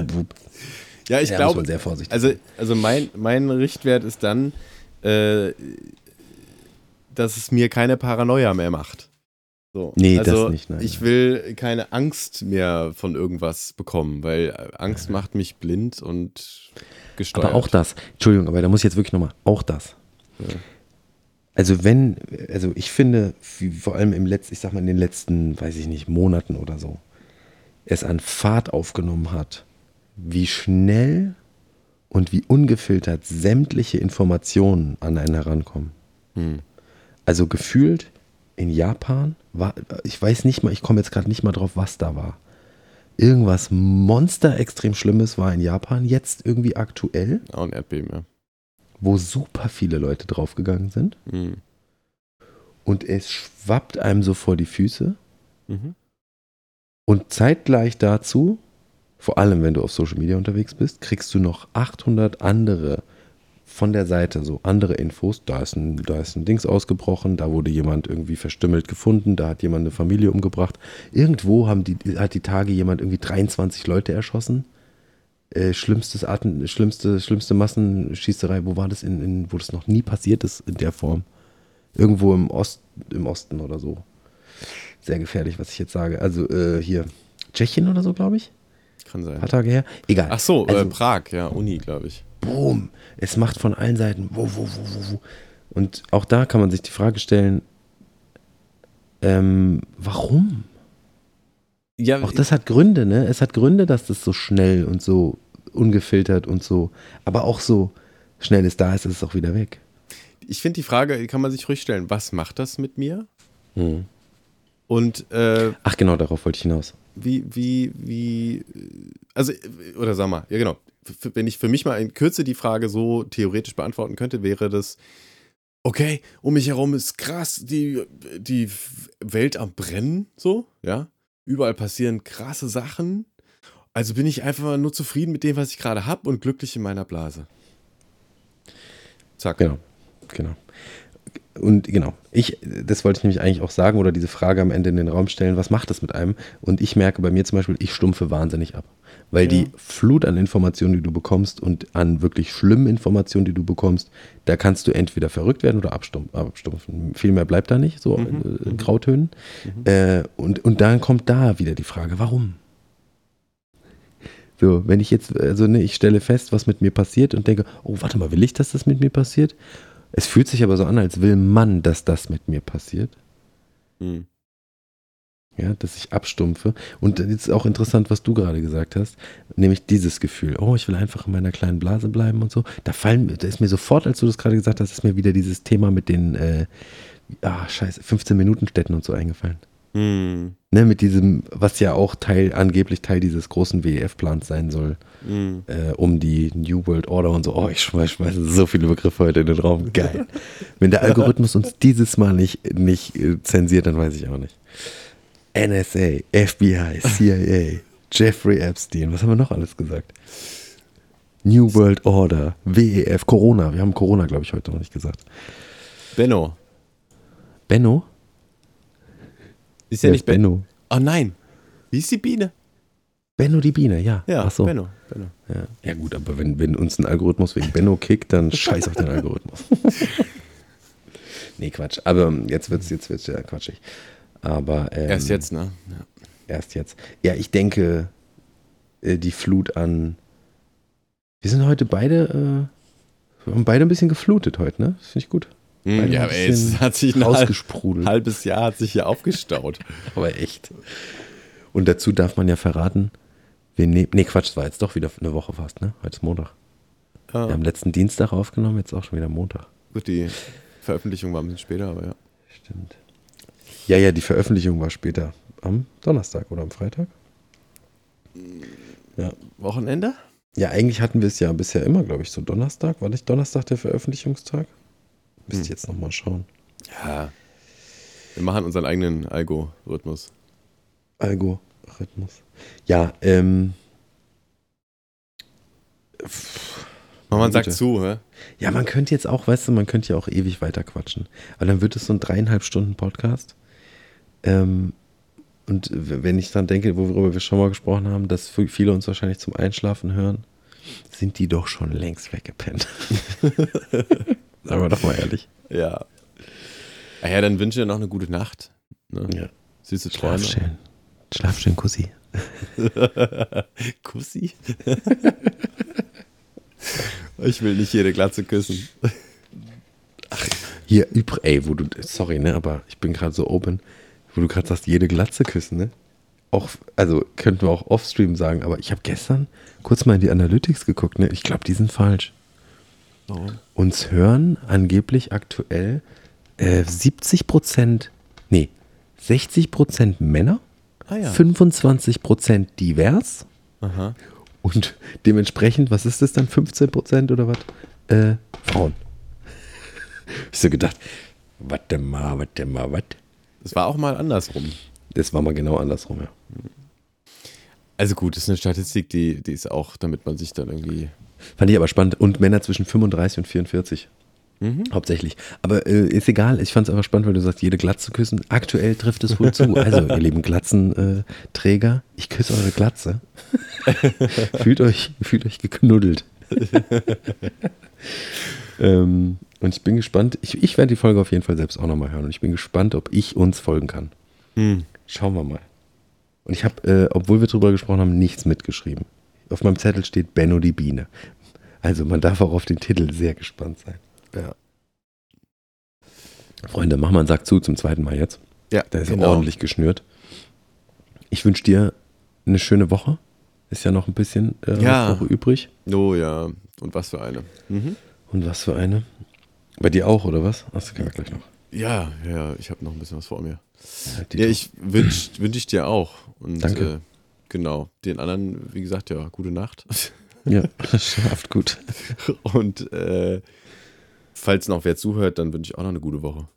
Ja, ich Ja, glaube, man sehr vorsichtig also, sein. also mein, mein Richtwert ist dann, äh, dass es mir keine Paranoia mehr macht. So. Nee, das also, nicht, nein, ich nein. will keine Angst mehr von irgendwas bekommen, weil äh, Angst macht mich blind und gesteuert. Aber auch das, Entschuldigung, aber da muss ich jetzt wirklich nochmal, auch das. Ja. Also wenn, also ich finde, wie, vor allem im letzten, ich sag mal in den letzten, weiß ich nicht, Monaten oder so, es an Fahrt aufgenommen hat, wie schnell und wie ungefiltert sämtliche Informationen an einen herankommen. Hm. Also gefühlt in Japan war, ich weiß nicht mal, ich komme jetzt gerade nicht mal drauf, was da war. Irgendwas monster extrem Schlimmes war in Japan jetzt irgendwie aktuell, Auch ein Erdbeben, ja. wo super viele Leute draufgegangen sind Hm. und es schwappt einem so vor die Füße Mhm. und zeitgleich dazu, vor allem wenn du auf Social Media unterwegs bist, kriegst du noch 800 andere von der Seite so andere Infos. Da ist ein, da ist ein Dings ausgebrochen, da wurde jemand irgendwie verstümmelt gefunden, da hat jemand eine Familie umgebracht. Irgendwo haben die, hat die Tage jemand irgendwie 23 Leute erschossen. Äh, schlimmstes Atem, schlimmste, schlimmste Massenschießerei, wo war das in, in, wo das noch nie passiert ist in der Form? Irgendwo im, Ost, im Osten oder so. Sehr gefährlich, was ich jetzt sage. Also äh, hier, Tschechien oder so, glaube ich. Kann sein. Ein paar Tage her. Egal. Ach so, also, äh, Prag, ja, Uni, glaube ich. Boom. Es macht von allen Seiten. Wo, wo, wo. Und auch da kann man sich die Frage stellen, ähm, warum? Ja, Auch das hat Gründe, ne? Es hat Gründe, dass das so schnell und so ungefiltert und so, aber auch so schnell es da ist, ist es auch wieder weg. ich finde die Frage, kann man sich ruhig stellen, was macht das mit mir? Hm. Und äh, Ach genau, darauf wollte ich hinaus. wie, wie, wie, also, oder sag mal, ja genau, wenn ich für mich mal in Kürze die Frage so theoretisch beantworten könnte, wäre das, okay, um mich herum ist krass, die, die Welt am Brennen, so, ja, überall passieren krasse Sachen, also bin ich einfach nur zufrieden mit dem, was ich gerade habe und glücklich in meiner Blase. Zack. Genau, genau. Und genau, ich, das wollte ich nämlich eigentlich auch sagen oder diese Frage am Ende in den Raum stellen, was macht das mit einem? Und ich merke bei mir zum Beispiel, ich stumpfe wahnsinnig ab. Weil Ja. die Flut an Informationen, die du bekommst und an wirklich schlimmen Informationen, die du bekommst, da kannst du entweder verrückt werden oder abstumpf, abstumpfen. Viel mehr bleibt da nicht, so Mhm, äh, Grautönen. Äh, und, und dann kommt da wieder die Frage, warum? So, wenn ich jetzt, also ne, ich stelle fest, was mit mir passiert und denke, oh, warte mal, will ich, dass das mit mir passiert? Es fühlt sich aber so an, als will man, dass das mit mir passiert. Hm. Ja, dass ich abstumpfe. Und jetzt ist auch interessant, was du gerade gesagt hast, nämlich dieses Gefühl, oh, ich will einfach in meiner kleinen Blase bleiben und so. Da fallen, da ist mir sofort, als du das gerade gesagt hast, ist mir wieder dieses Thema mit den, äh, ah, scheiße, 15 Minuten Städten und so eingefallen. Hm. Ne, mit diesem, was ja auch Teil, angeblich Teil dieses großen WEF-Plans sein soll, Hm. äh, um die New World Order und so. Oh, ich schmeiß, schmeiße so viele Begriffe heute in den Raum. Geil. Wenn der Algorithmus uns dieses Mal nicht, nicht äh, zensiert, dann weiß ich auch nicht. NSA, FBI, CIA, Jeffrey Epstein, was haben wir noch alles gesagt? New World Order, WEF, Corona. Wir haben Corona, glaube ich, heute noch nicht gesagt. Benno. Benno? Ist ja Wer nicht Benno. Oh nein. Wie ist die Biene? Benno die Biene, ja. Ja, Ach so. Benno. Benno. Ja. ja gut, aber wenn, wenn uns ein Algorithmus wegen Benno kickt, dann scheiß auf den Algorithmus. nee, Quatsch. Aber jetzt wird's, jetzt wird's ja quatschig. Aber ähm, Erst jetzt, ne? Ja. Erst jetzt. Ja, ich denke, äh, die Flut an. Wir sind heute beide, äh, wir haben beide ein bisschen geflutet heute, ne? Das finde ich gut. Hm, Beide ja, ey, es hat sich ein halbes Jahr hat sich hier aufgestaut. Aber echt. Und dazu darf man ja verraten, wir nehmen. Nee, Quatsch, es war jetzt doch wieder eine Woche fast, ne? Heute ist Montag. Wir Ja, haben letzten Dienstag aufgenommen, jetzt auch schon wieder Montag. gut, die Veröffentlichung war ein bisschen später, aber ja. Stimmt. Ja, ja, die Veröffentlichung war später. Am Donnerstag oder am Freitag? Ja. Wochenende? Ja, eigentlich hatten wir es ja bisher immer, glaube ich, so Donnerstag. War nicht Donnerstag der Veröffentlichungstag? Müsste ich Hm. jetzt nochmal schauen. Ja. Wir machen unseren eigenen Algorithmus. Algorithmus. Ja, ähm. Man sagt Güte. zu, hä? Ja, man könnte jetzt auch, weißt du, man könnte ja auch ewig weiter quatschen. Aber dann wird es so ein dreieinhalb Stunden Podcast. Ähm, und wenn ich dann denke, worüber wir schon mal gesprochen haben, dass viele uns wahrscheinlich zum Einschlafen hören, sind die doch schon längst weggepennt. Sagen wir doch mal ehrlich. Ja. Ah ja, dann wünsche ich dir noch eine gute Nacht. Ne? Ja. Süße Träume. Schlaf schön. Schlaf schön, Kussi. Kussi? ich will nicht jede Glatze küssen. Hier, übr ey, wo du, sorry, ne, aber ich bin gerade so open, wo du gerade sagst, jede Glatze küssen, ne? Auch, also könnten wir auch offstream sagen, aber ich habe gestern kurz mal in die Analytics geguckt, ne? Ich glaube, die sind falsch. Uns hören angeblich aktuell äh, 70 Prozent, nee, 60 Prozent Männer, Ah ja. 25 Prozent divers Aha. und dementsprechend, was ist das dann, 15 Prozent oder was? Äh, Frauen. Ich so gedacht, warte mal, warte mal, was? Das war auch mal andersrum. Das war mal genau andersrum, ja. Also gut, das ist eine Statistik, die, die ist auch, damit man sich dann irgendwie. Fand ich aber spannend. Und Männer zwischen 35 und 44. Mhm. Hauptsächlich. Aber äh, ist egal. Ich fand es einfach spannend, weil du sagst, jede Glatze küssen. Aktuell trifft es wohl zu. Also, ihr lieben Glatzenträger, ich küsse eure Glatze. fühlt, euch, fühlt euch geknuddelt. ähm, und ich bin gespannt. Ich, ich werde die Folge auf jeden Fall selbst auch nochmal hören. Und ich bin gespannt, ob ich uns folgen kann. Hm. Schauen wir mal. Und ich habe, äh, obwohl wir drüber gesprochen haben, nichts mitgeschrieben. Auf meinem Zettel steht Benno die Biene. Also man darf auch auf den Titel sehr gespannt sein. Ja. Freunde, mach mal einen Sack zu zum zweiten Mal jetzt. Ja, Da ist genau. ordentlich geschnürt. Ich wünsche dir eine schöne Woche. Ist ja noch ein bisschen äh, Ja. Woche übrig. Oh ja, und was für eine. Mhm. Und was für eine? Bei dir auch, oder was? Hast du gleich noch. Ja, ja, ich habe noch ein bisschen was vor mir. Ja, ich wünsche wünsch ich dir auch. Und Danke. Äh, genau, den anderen, wie gesagt, ja, gute Nacht. ja, schlaft gut. Und äh, falls noch wer zuhört, dann wünsche ich auch noch eine gute Woche.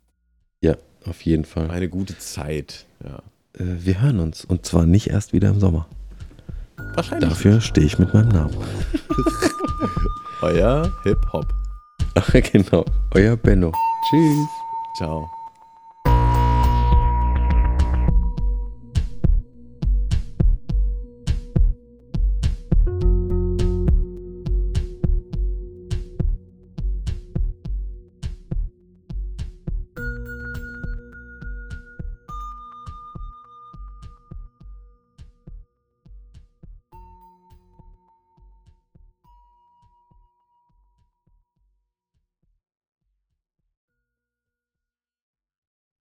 Ja, auf jeden Fall. Eine gute Zeit, ja. Äh, wir hören uns. Und zwar nicht erst wieder im Sommer. Wahrscheinlich. Dafür stehe ich mit meinem Namen. Euer Hip-Hop. Ach, genau. Euer Benno. Tschüss. Ciao.